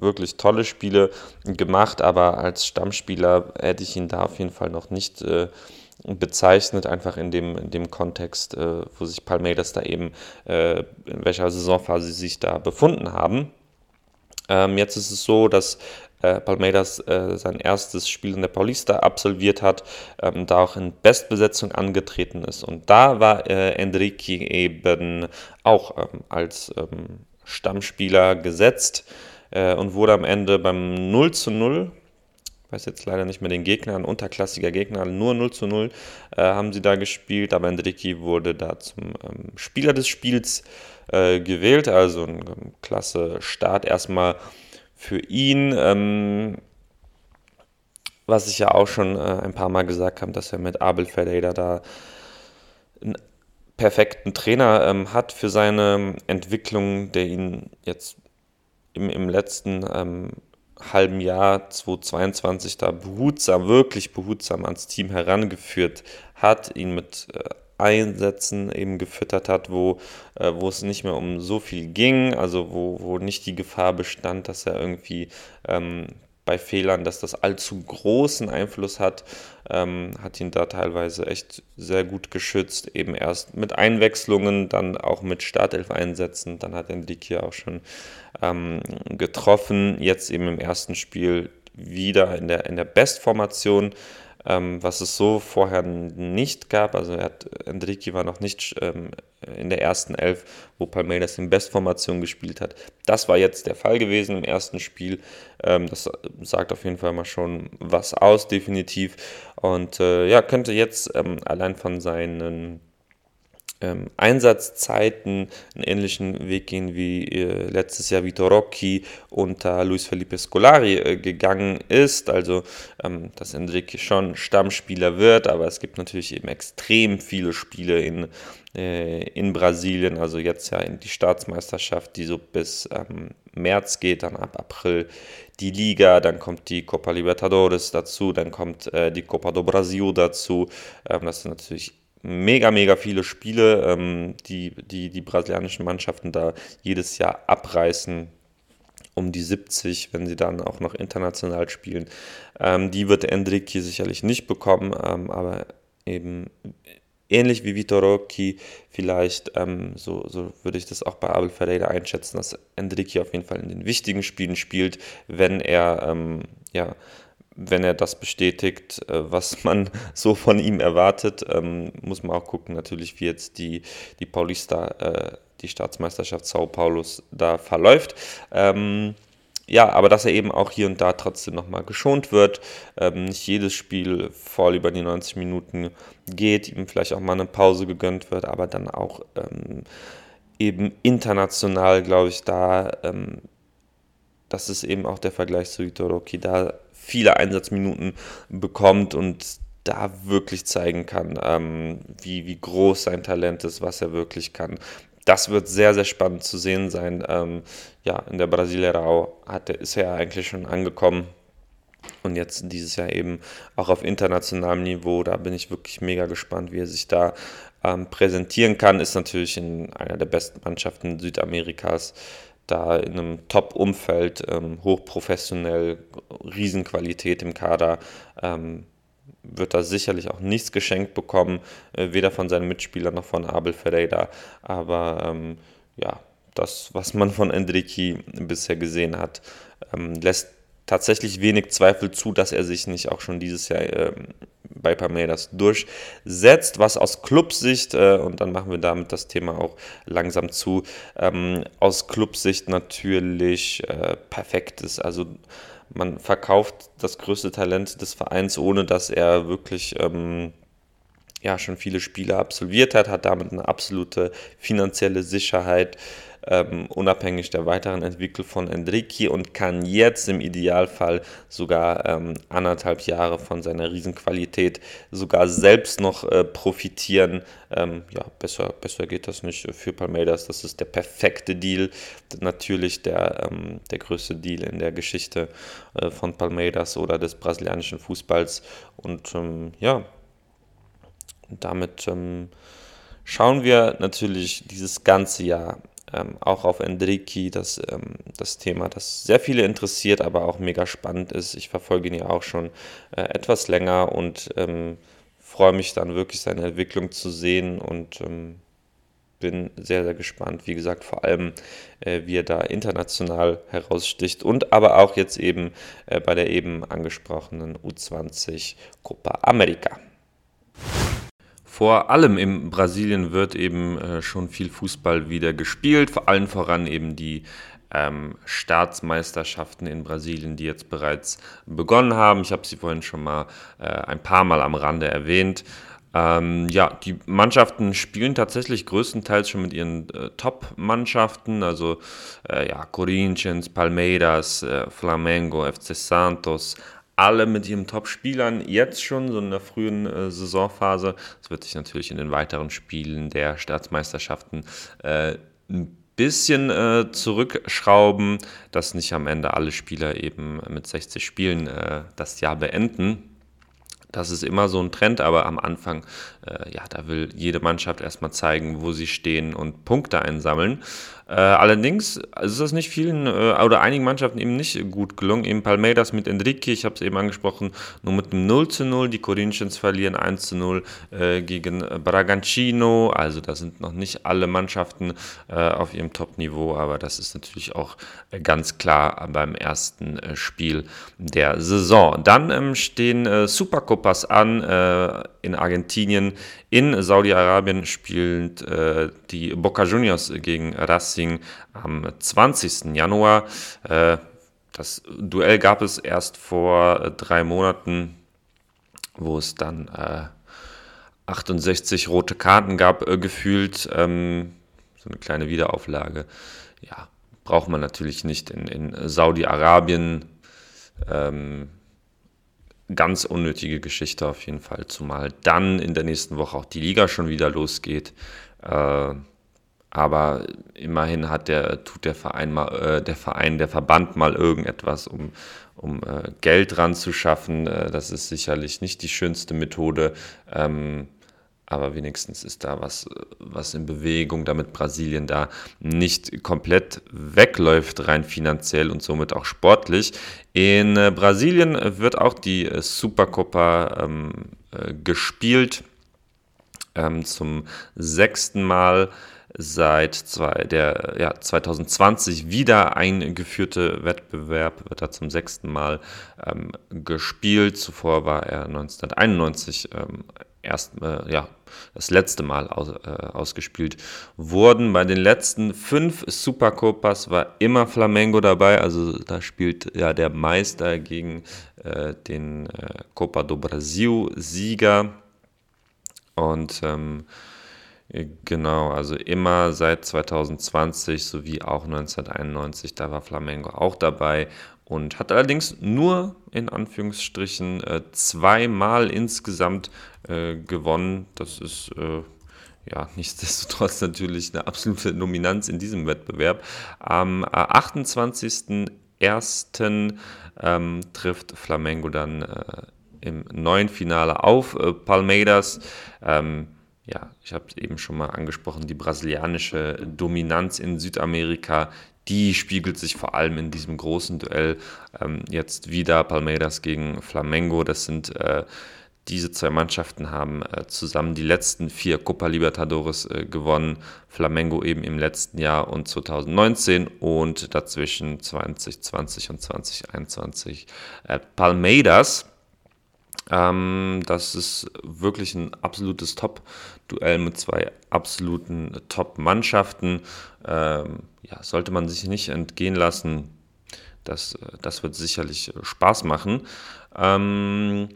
wirklich tolle Spiele gemacht, aber als Stammspieler hätte ich ihn da auf jeden Fall noch nicht äh, bezeichnet, einfach in dem, in dem Kontext, äh, wo sich Palmeiras da eben, äh, in welcher Saisonphase sie sich da befunden haben. Ähm, jetzt ist es so, dass äh, Palmeiras äh, sein erstes Spiel in der Paulista absolviert hat, ähm, da auch in Bestbesetzung angetreten ist. Und da war äh, Enrique eben auch ähm, als ähm, Stammspieler gesetzt äh, und wurde am Ende beim 0 zu 0 weiß jetzt leider nicht mehr den Gegner, ein unterklassiger Gegner, nur 0 zu 0 äh, haben sie da gespielt, aber Enrique wurde da zum ähm, Spieler des Spiels äh, gewählt, also ein ähm, klasse Start erstmal für ihn. Ähm, was ich ja auch schon äh, ein paar Mal gesagt habe, dass er mit Abel Ferreira da einen perfekten Trainer ähm, hat für seine Entwicklung, der ihn jetzt im, im letzten ähm, halben Jahr 2022 da behutsam, wirklich behutsam ans Team herangeführt hat, ihn mit äh, Einsätzen eben gefüttert hat, wo, äh, wo es nicht mehr um so viel ging, also wo, wo nicht die Gefahr bestand, dass er irgendwie ähm, bei Fehlern, dass das allzu großen Einfluss hat, ähm, hat ihn da teilweise echt sehr gut geschützt. Eben erst mit Einwechslungen, dann auch mit Startelf-Einsätzen. Dann hat Enrique auch schon ähm, getroffen. Jetzt eben im ersten Spiel wieder in der, in der Bestformation ähm, was es so vorher nicht gab. Also er hat, Enrique war noch nicht ähm, in der ersten Elf, wo Palmeiras in Bestformation gespielt hat. Das war jetzt der Fall gewesen im ersten Spiel. Ähm, das sagt auf jeden Fall mal schon was aus, definitiv. Und äh, ja, könnte jetzt ähm, allein von seinen ähm, Einsatzzeiten einen ähnlichen Weg gehen wie äh, letztes Jahr Vito Rocchi unter Luis Felipe Scolari äh, gegangen ist. Also, ähm, dass Enrique schon Stammspieler wird, aber es gibt natürlich eben extrem viele Spiele in, äh, in Brasilien. Also jetzt ja in die Staatsmeisterschaft, die so bis ähm, März geht, dann ab April die Liga, dann kommt die Copa Libertadores dazu, dann kommt äh, die Copa do Brasil dazu. Ähm, das sind natürlich mega, mega viele Spiele, ähm, die, die die brasilianischen Mannschaften da jedes Jahr abreißen. Um die 70, wenn sie dann auch noch international spielen. Ähm, die wird Enrique sicherlich nicht bekommen, ähm, aber eben ähnlich wie Vitor Rocchi, vielleicht, ähm, so, so würde ich das auch bei Abel Ferreira einschätzen, dass Enrique auf jeden Fall in den wichtigen Spielen spielt, wenn er ähm, ja, wenn er das bestätigt, äh, was man so von ihm erwartet, ähm, muss man auch gucken, natürlich, wie jetzt die, die Paulista, äh, die Staatsmeisterschaft Sao Paulos da verläuft. Ähm, ja, aber dass er eben auch hier und da trotzdem nochmal geschont wird, ähm, nicht jedes Spiel voll über die 90 Minuten geht, ihm vielleicht auch mal eine Pause gegönnt wird, aber dann auch eben international, glaube ich, da, ähm, das ist eben auch der Vergleich zu Vitoroki, da viele Einsatzminuten bekommt und da wirklich zeigen kann, ähm, wie, wie groß sein Talent ist, was er wirklich kann. Das wird sehr, sehr spannend zu sehen sein. Ähm, ja, in der Brasilerau hat, ist er ja eigentlich schon angekommen. Und jetzt dieses Jahr eben auch auf internationalem Niveau, da bin ich wirklich mega gespannt, wie er sich da ähm, präsentieren kann. Ist natürlich in einer der besten Mannschaften Südamerikas da in einem Top-Umfeld, ähm, hochprofessionell, Riesenqualität im Kader, ähm, wird da sicherlich auch nichts geschenkt bekommen, äh, weder von seinen Mitspielern noch von Abel Ferreira. Aber ähm, ja, das, was man von Enrique bisher gesehen hat, ähm, lässt tatsächlich wenig Zweifel zu, dass er sich nicht auch schon dieses Jahr ähm, bei Palmeiras durchsetzt, was aus Clubsicht, äh, und dann machen wir damit das Thema auch langsam zu, ähm, aus Clubsicht natürlich äh, perfekt ist. Also man verkauft das größte Talent des Vereins, ohne dass er wirklich ähm, ja, schon viele Spiele absolviert hat, hat damit eine absolute finanzielle Sicherheit ähm, unabhängig der weiteren Entwicklung von Enrique und kann jetzt im Idealfall sogar ähm, anderthalb Jahre von seiner Riesenqualität sogar selbst noch äh, profitieren. Ähm, ja, besser, besser geht das nicht für Palmeiras. Das ist der perfekte Deal. Natürlich der, ähm, der größte Deal in der Geschichte äh, von Palmeiras oder des brasilianischen Fußballs. Und ähm, ja, damit ähm, schauen wir natürlich dieses ganze Jahr ähm, auch auf Enrique, das, ähm, das Thema, das sehr viele interessiert, aber auch mega spannend ist. Ich verfolge ihn ja auch schon äh, etwas länger und ähm, freue mich dann wirklich seine Entwicklung zu sehen und ähm, bin sehr, sehr gespannt. Wie gesagt, vor allem, äh, wie er da international heraussticht und aber auch jetzt eben äh, bei der eben angesprochenen U20 Copa America. Vor allem in Brasilien wird eben äh, schon viel Fußball wieder gespielt, vor allem voran eben die ähm, Staatsmeisterschaften in Brasilien, die jetzt bereits begonnen haben. Ich habe sie vorhin schon mal äh, ein paar Mal am Rande erwähnt. Ähm, ja, die Mannschaften spielen tatsächlich größtenteils schon mit ihren äh, Top-Mannschaften, also äh, ja, Corinthians, Palmeiras, äh, Flamengo, FC Santos, alle mit ihren Top-Spielern jetzt schon, so in der frühen äh, Saisonphase. Das wird sich natürlich in den weiteren Spielen der Staatsmeisterschaften äh, ein bisschen äh, zurückschrauben, dass nicht am Ende alle Spieler eben mit 60 Spielen äh, das Jahr beenden. Das ist immer so ein Trend, aber am Anfang, äh, ja, da will jede Mannschaft erstmal zeigen, wo sie stehen und Punkte einsammeln. Äh, allerdings ist das nicht vielen äh, oder einigen Mannschaften eben nicht gut gelungen. Eben Palmeiras mit Enrique, ich habe es eben angesprochen, nur mit einem 0 zu 0. Die Corinthians verlieren 1 zu 0 äh, gegen Bragantino. Also da sind noch nicht alle Mannschaften auf ihrem Top-Niveau, aber das ist natürlich auch ganz klar beim ersten Spiel der Saison. Dann ähm, stehen Supercopas an in Argentinien. In Saudi-Arabien spielt die Boca Juniors gegen Racing am 20. Januar. Äh, das Duell gab es erst vor drei Monaten, wo es dann äh, 68 rote Karten gab, äh, gefühlt. Ähm, so eine kleine Wiederauflage. Ja, braucht man natürlich nicht in, in Saudi-Arabien. Ähm, ganz unnötige Geschichte auf jeden Fall, zumal dann in der nächsten Woche auch die Liga schon wieder losgeht. Äh, aber immerhin hat der, tut der Verein mal, äh, der Verein, der Verband mal irgendetwas, um, um äh, Geld ranzuschaffen. Äh, das ist sicherlich nicht die schönste Methode. Ähm, aber wenigstens ist da was, was in Bewegung, damit Brasilien da nicht komplett wegläuft, rein finanziell und somit auch sportlich. In äh, Brasilien wird auch die äh, Supercopa ähm, äh, gespielt, ähm, zum sechsten Mal seit zwei, der ja, 2020 wieder eingeführte Wettbewerb, wird da zum sechsten Mal ähm, gespielt. Zuvor war er 1991 ähm, erst, äh, ja, das letzte Mal aus, äh, ausgespielt wurden. Bei den letzten fünf Supercopas war immer Flamengo dabei, also da spielt ja der Meister gegen äh, den äh, Copa do Brasil Sieger. Und ähm, Genau, also immer seit 2020 sowie auch 1991, da war Flamengo auch dabei und hat allerdings nur in Anführungsstrichen äh, zweimal insgesamt äh, gewonnen. Das ist äh, ja nichtsdestotrotz natürlich eine absolute Dominanz in diesem Wettbewerb. Am 28.01. Ähm, trifft Flamengo dann äh, im neuen Finale auf äh, Palmeiras. Ähm, ja, ich habe es eben schon mal angesprochen, die brasilianische Dominanz in Südamerika, die spiegelt sich vor allem in diesem großen Duell ähm, jetzt wieder. Palmeiras gegen Flamengo, das sind äh, diese zwei Mannschaften haben äh, zusammen die letzten vier Copa Libertadores äh, gewonnen. Flamengo eben im letzten Jahr und 2019 und dazwischen 2020 und 2021 äh, Palmeiras. Ähm, das ist wirklich ein absolutes Top-Duell mit zwei absoluten Top-Mannschaften. Ähm, ja, sollte man sich nicht entgehen lassen. Das, das wird sicherlich Spaß machen. Ähm,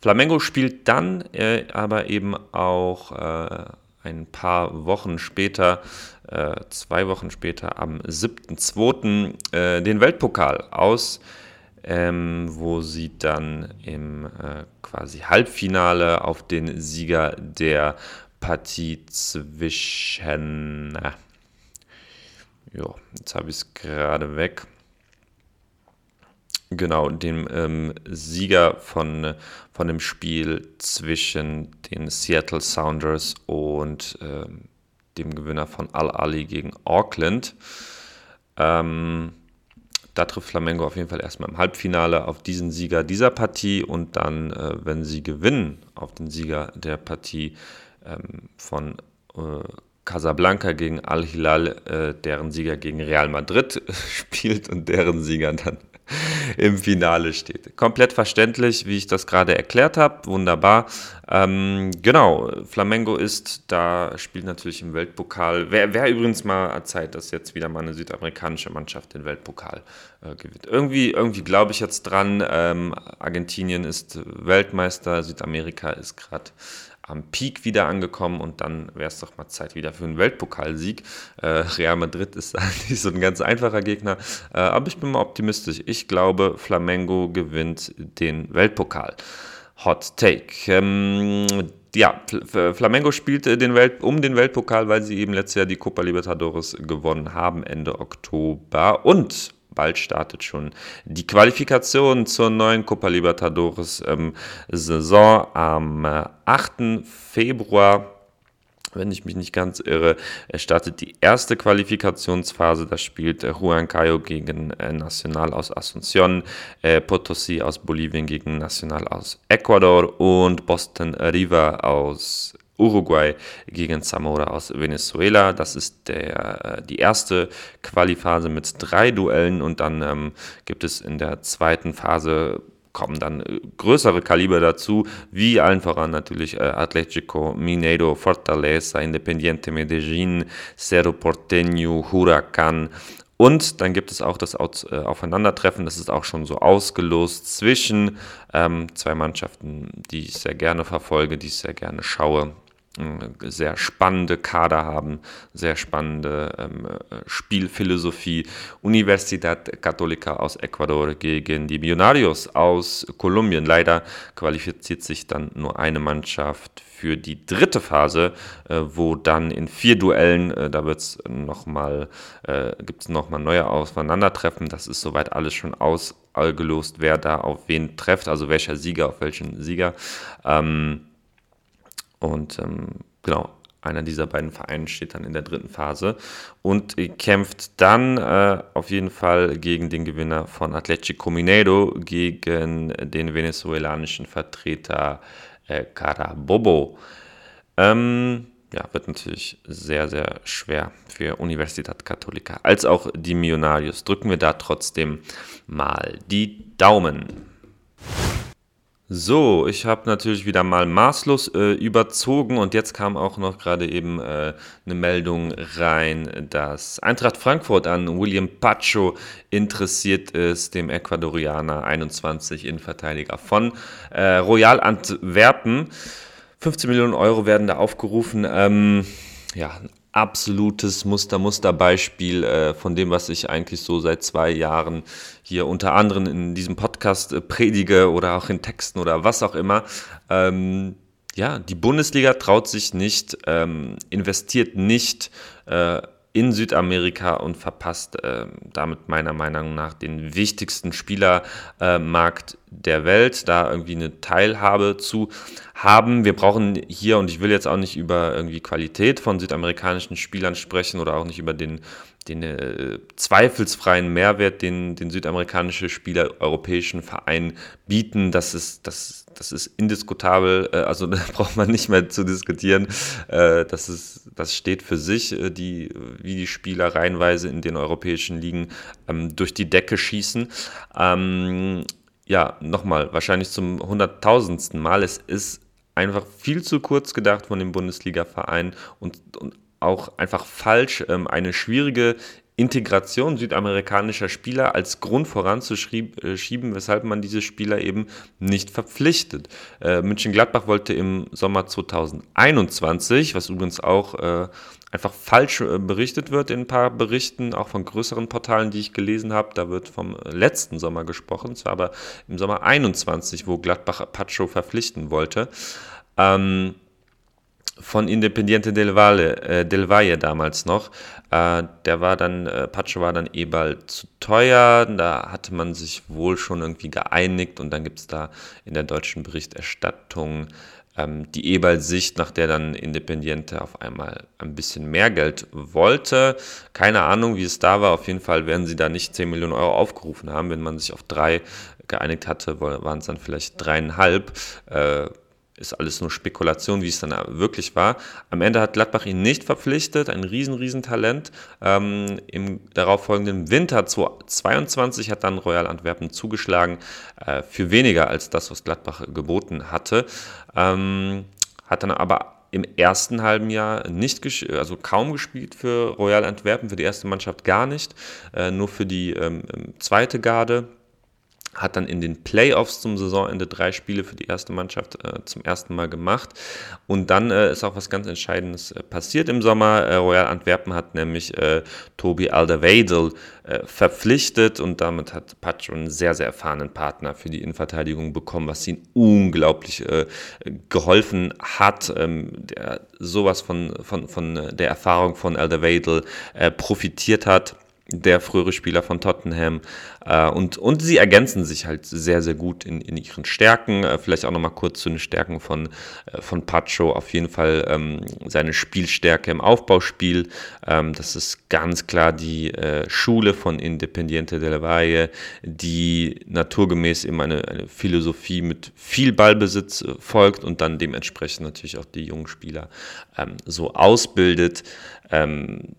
Flamengo spielt dann äh, aber eben auch äh, ein paar Wochen später, äh, zwei Wochen später, am 7.2. Äh, den Weltpokal aus ähm, wo sie dann im äh, quasi Halbfinale auf den Sieger der Partie zwischen. Äh, jo, jetzt habe ich es gerade weg. Genau, dem ähm, Sieger von, von dem Spiel zwischen den Seattle Sounders und ähm, dem Gewinner von Al-Ali gegen Auckland. Ähm, da trifft Flamengo auf jeden Fall erstmal im Halbfinale auf diesen Sieger dieser Partie und dann, äh, wenn sie gewinnen, auf den Sieger der Partie ähm, von äh, Casablanca gegen Al-Hilal, äh, deren Sieger gegen Real Madrid spielt und deren Sieger dann im Finale steht. Komplett verständlich, wie ich das gerade erklärt habe. Wunderbar. Ähm, genau, Flamengo ist, da spielt natürlich im Weltpokal. Wäre wär übrigens mal Zeit, dass jetzt wieder mal eine südamerikanische Mannschaft den Weltpokal äh, gewinnt. Irgendwie, irgendwie glaube ich jetzt dran. Ähm, Argentinien ist Weltmeister, Südamerika ist gerade am Peak wieder angekommen und dann wäre es doch mal Zeit wieder für einen Weltpokalsieg. Äh, Real Madrid ist nicht so ein ganz einfacher Gegner, äh, aber ich bin mal optimistisch. Ich glaube, Flamengo gewinnt den Weltpokal. Hot Take. Ähm, ja, Flamengo spielt den Welt, um den Weltpokal, weil sie eben letztes Jahr die Copa Libertadores gewonnen haben, Ende Oktober. Und bald startet schon die Qualifikation zur neuen Copa Libertadores ähm, Saison am 8. Äh, Februar wenn ich mich nicht ganz irre, startet die erste Qualifikationsphase. Da spielt Juan Cayo gegen äh, Nacional aus Asunción, äh, Potosí aus Bolivien gegen Nacional aus Ecuador und Boston River aus Uruguay gegen Zamora aus Venezuela. Das ist der, äh, die erste Qualiphase mit drei Duellen und dann ähm, gibt es in der zweiten Phase kommen dann äh, größere Kaliber dazu, wie allen voran natürlich äh, Atletico Mineiro, Fortaleza, Independiente Medellín, Cerro Porteño, Huracan und dann gibt es auch das äh, Aufeinandertreffen, das ist auch schon so ausgelost zwischen ähm, zwei Mannschaften, die ich sehr gerne verfolge, die ich sehr gerne schaue sehr spannende Kader haben, sehr spannende ähm, Spielphilosophie. Universidad Católica aus Ecuador gegen die Millonarios aus Kolumbien. Leider qualifiziert sich dann nur eine Mannschaft für die dritte Phase, äh, wo dann in vier Duellen, äh, da wird's noch mal, äh, gibt es nochmal neue Aufeinandertreffen. Das ist soweit alles schon ausgelost, wer da auf wen trifft, also welcher Sieger auf welchen Sieger. Ähm, und ähm, genau, einer dieser beiden Vereine steht dann in der dritten Phase und kämpft dann äh, auf jeden Fall gegen den Gewinner von Atletico Mineiro, gegen den venezuelanischen Vertreter äh, Carabobo. Ähm, ja, wird natürlich sehr, sehr schwer für Universidad Católica, als auch die Millonarios. Drücken wir da trotzdem mal die Daumen. So, ich habe natürlich wieder mal maßlos äh, überzogen und jetzt kam auch noch gerade eben äh, eine Meldung rein, dass Eintracht Frankfurt an William Pacho interessiert ist, dem Ecuadorianer 21 Innenverteidiger von äh, Royal Antwerpen. 15 Millionen Euro werden da aufgerufen. Ähm, ja, absolutes Muster, Musterbeispiel äh, von dem, was ich eigentlich so seit zwei Jahren hier unter anderem in diesem Podcast äh, predige oder auch in Texten oder was auch immer. Ähm, ja, die Bundesliga traut sich nicht, ähm, investiert nicht äh, in Südamerika und verpasst äh, damit meiner Meinung nach den wichtigsten Spielermarkt äh, der Welt, da irgendwie eine Teilhabe zu haben. Wir brauchen hier, und ich will jetzt auch nicht über irgendwie Qualität von südamerikanischen Spielern sprechen oder auch nicht über den, den äh, zweifelsfreien Mehrwert, den, den südamerikanische Spieler europäischen Vereinen bieten. Das ist, das, das ist indiskutabel, äh, also da braucht man nicht mehr zu diskutieren. Äh, das, ist, das steht für sich, äh, die, wie die Spieler reihenweise in den europäischen Ligen ähm, durch die Decke schießen. Ähm, ja, nochmal, wahrscheinlich zum hunderttausendsten Mal. Es ist einfach viel zu kurz gedacht von dem Bundesliga-Verein und, und auch einfach falsch, ähm, eine schwierige Integration südamerikanischer Spieler als Grund voranzuschieben, weshalb man diese Spieler eben nicht verpflichtet. Äh, München-Gladbach wollte im Sommer 2021, was übrigens auch äh, einfach falsch äh, berichtet wird in ein paar Berichten, auch von größeren Portalen, die ich gelesen habe, da wird vom letzten Sommer gesprochen, zwar aber im Sommer 21, wo Gladbach Pacho verpflichten wollte. Ähm, von Independiente del Valle, äh, del Valle damals noch. Äh, der war dann, äh, Pacho war dann eh bald zu teuer. Da hatte man sich wohl schon irgendwie geeinigt und dann gibt es da in der deutschen Berichterstattung ähm, die Ebal-Sicht, nach der dann Independiente auf einmal ein bisschen mehr Geld wollte. Keine Ahnung, wie es da war. Auf jeden Fall werden sie da nicht 10 Millionen Euro aufgerufen haben. Wenn man sich auf drei geeinigt hatte, waren es dann vielleicht dreieinhalb. Äh, ist alles nur Spekulation, wie es dann wirklich war. Am Ende hat Gladbach ihn nicht verpflichtet, ein riesen, riesen Talent. Ähm, Im darauffolgenden Winter 2022 hat dann Royal Antwerpen zugeschlagen, äh, für weniger als das, was Gladbach geboten hatte. Ähm, hat dann aber im ersten halben Jahr nicht, also kaum gespielt für Royal Antwerpen, für die erste Mannschaft gar nicht, äh, nur für die ähm, zweite Garde hat dann in den Playoffs zum Saisonende drei Spiele für die erste Mannschaft äh, zum ersten Mal gemacht. Und dann äh, ist auch was ganz Entscheidendes äh, passiert im Sommer. Äh, Royal Antwerpen hat nämlich äh, Tobi Alderweidel äh, verpflichtet und damit hat Pacho einen sehr, sehr erfahrenen Partner für die Innenverteidigung bekommen, was ihm unglaublich geholfen hat, ähm, der sowas von, von, von der Erfahrung von Alderweidel profitiert hat der frühere Spieler von Tottenham. Äh, und, und sie ergänzen sich halt sehr, sehr gut in, in ihren Stärken. Äh, vielleicht auch nochmal kurz zu den Stärken von, äh, von Pacho. Auf jeden Fall ähm, seine Spielstärke im Aufbauspiel. Ähm, das ist ganz klar die äh, Schule von Independiente del Valle, die naturgemäß eben eine, eine Philosophie mit viel Ballbesitz äh, folgt und dann dementsprechend natürlich auch die jungen Spieler ähm, so ausbildet. Ähm,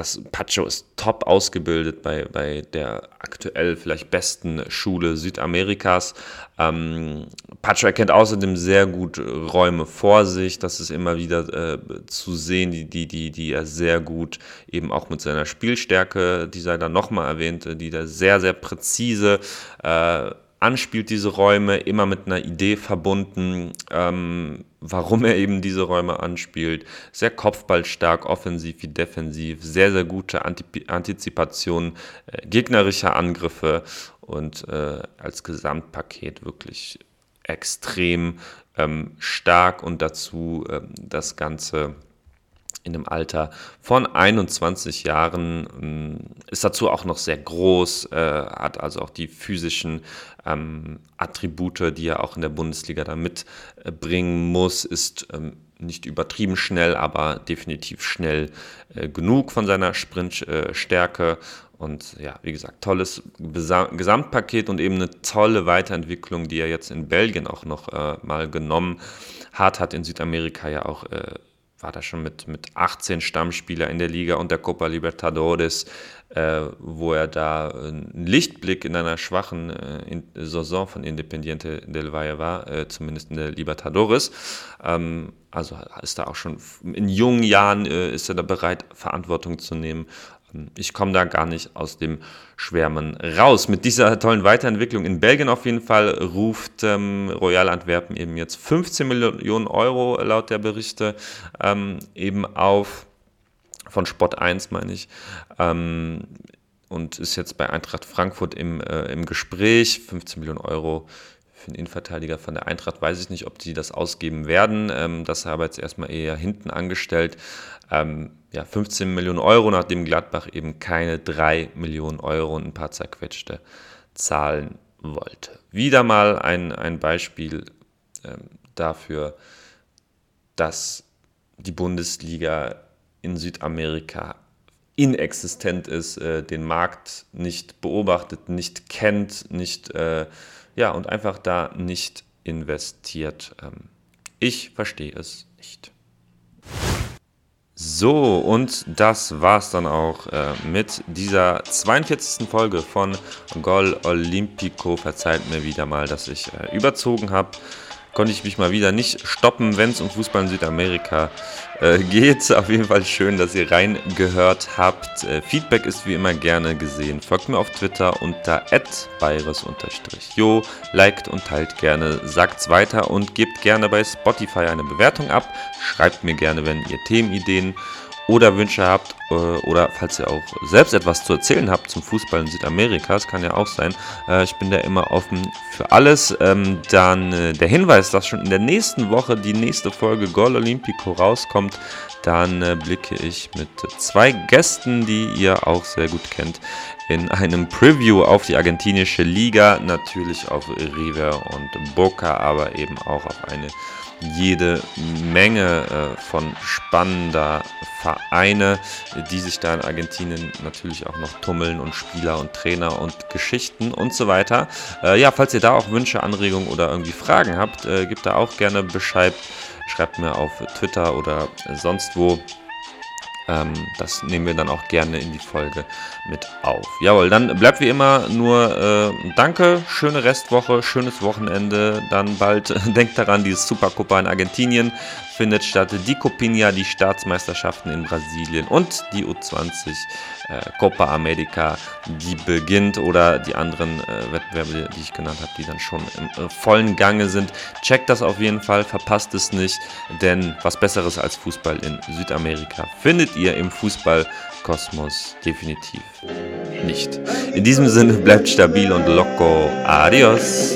das Pacho ist top ausgebildet bei, bei der aktuell vielleicht besten Schule Südamerikas. Ähm, Pacho erkennt außerdem sehr gut Räume vor sich. Das ist immer wieder äh, zu sehen, die, die, die, die er sehr gut eben auch mit seiner Spielstärke, die sei dann nochmal erwähnt, die da sehr, sehr präzise äh, anspielt, diese Räume, immer mit einer Idee verbunden, ähm, warum er eben diese Räume anspielt. Sehr kopfballstark, offensiv wie defensiv, sehr, sehr gute Antizipation äh, gegnerischer Angriffe und äh, als Gesamtpaket wirklich extrem ähm, stark und dazu äh, das Ganze in dem Alter von 21 Jahren, ähm, ist dazu auch noch sehr groß, äh, hat also auch die physischen ähm, Attribute, die er auch in der Bundesliga da mitbringen muss, ist ähm, nicht übertrieben schnell, aber definitiv schnell äh, genug von seiner Sprintstärke. Und ja, wie gesagt, tolles Gesamtpaket und eben eine tolle Weiterentwicklung, die er jetzt in Belgien auch noch äh, mal genommen hat, hat in Südamerika ja auch äh, war da schon mit, mit 18 Stammspieler in der Liga und der Copa Libertadores, äh, wo er da ein Lichtblick in einer schwachen äh, in Saison von Independiente del Valle war, äh, zumindest in der Libertadores. Ähm, also ist da auch schon in jungen Jahren äh, ist er da bereit, Verantwortung zu nehmen ich komme da gar nicht aus dem Schwärmen raus. Mit dieser tollen Weiterentwicklung in Belgien auf jeden Fall ruft ähm, Royal Antwerpen eben jetzt 15 Millionen Euro laut der Berichte ähm, eben auf, von Sport 1 meine ich, ähm, und ist jetzt bei Eintracht Frankfurt im, äh, im Gespräch. 15 Millionen Euro für einen Innenverteidiger von der Eintracht weiß ich nicht, ob die das ausgeben werden. Ähm, das habe jetzt erstmal eher hinten angestellt. Ähm, ja, 15 Millionen Euro, nachdem Gladbach eben keine 3 Millionen Euro und ein paar zerquetschte zahlen wollte. Wieder mal ein, ein Beispiel ähm, dafür, dass die Bundesliga in Südamerika inexistent ist, äh, den Markt nicht beobachtet, nicht kennt, nicht äh, ja und einfach da nicht investiert. Ähm, ich verstehe es nicht. So, und das war's dann auch äh, mit dieser 42. Folge von Gol Olimpico. Verzeiht mir wieder mal, dass ich äh, überzogen habe konnte ich mich mal wieder nicht stoppen, wenn es um Fußball in Südamerika äh, geht. Auf jeden Fall schön, dass ihr reingehört habt. Äh, Feedback ist wie immer gerne gesehen. Folgt mir auf Twitter unter @virus_jo, liked und teilt gerne, sagt's weiter und gebt gerne bei Spotify eine Bewertung ab. Schreibt mir gerne, wenn ihr Themenideen oder Wünsche habt äh, oder falls ihr auch selbst etwas zu erzählen habt zum Fußball in Südamerika, das kann ja auch sein. Äh, ich bin da immer offen für alles. Ähm, dann äh, der Hinweis, dass schon in der nächsten Woche die nächste Folge Gol Olimpico rauskommt. Dann blicke ich mit zwei Gästen, die ihr auch sehr gut kennt, in einem Preview auf die argentinische Liga, natürlich auf River und Boca, aber eben auch auf eine jede Menge äh, von spannender Vereine, die sich da in Argentinien natürlich auch noch tummeln und Spieler und Trainer und Geschichten und so weiter. Äh, ja, falls ihr da auch Wünsche, Anregungen oder irgendwie Fragen habt, äh, gebt da auch gerne Bescheid. Schreibt mir auf Twitter oder sonst wo. Ähm, das nehmen wir dann auch gerne in die Folge mit auf. Jawohl, dann bleibt wie immer nur äh, Danke, schöne Restwoche, schönes Wochenende. Dann bald denkt daran, die Supercopa in Argentinien findet statt, die Copinha, die Staatsmeisterschaften in Brasilien und die U20 äh, Copa America, die beginnt oder die anderen äh, Wettbewerbe, die ich genannt habe, die dann schon im äh, vollen Gange sind. Checkt das auf jeden Fall, verpasst es nicht, denn was Besseres als Fußball in Südamerika findet ihr im Fußballkosmos definitiv nicht. In diesem Sinne bleibt stabil und loco. Adios.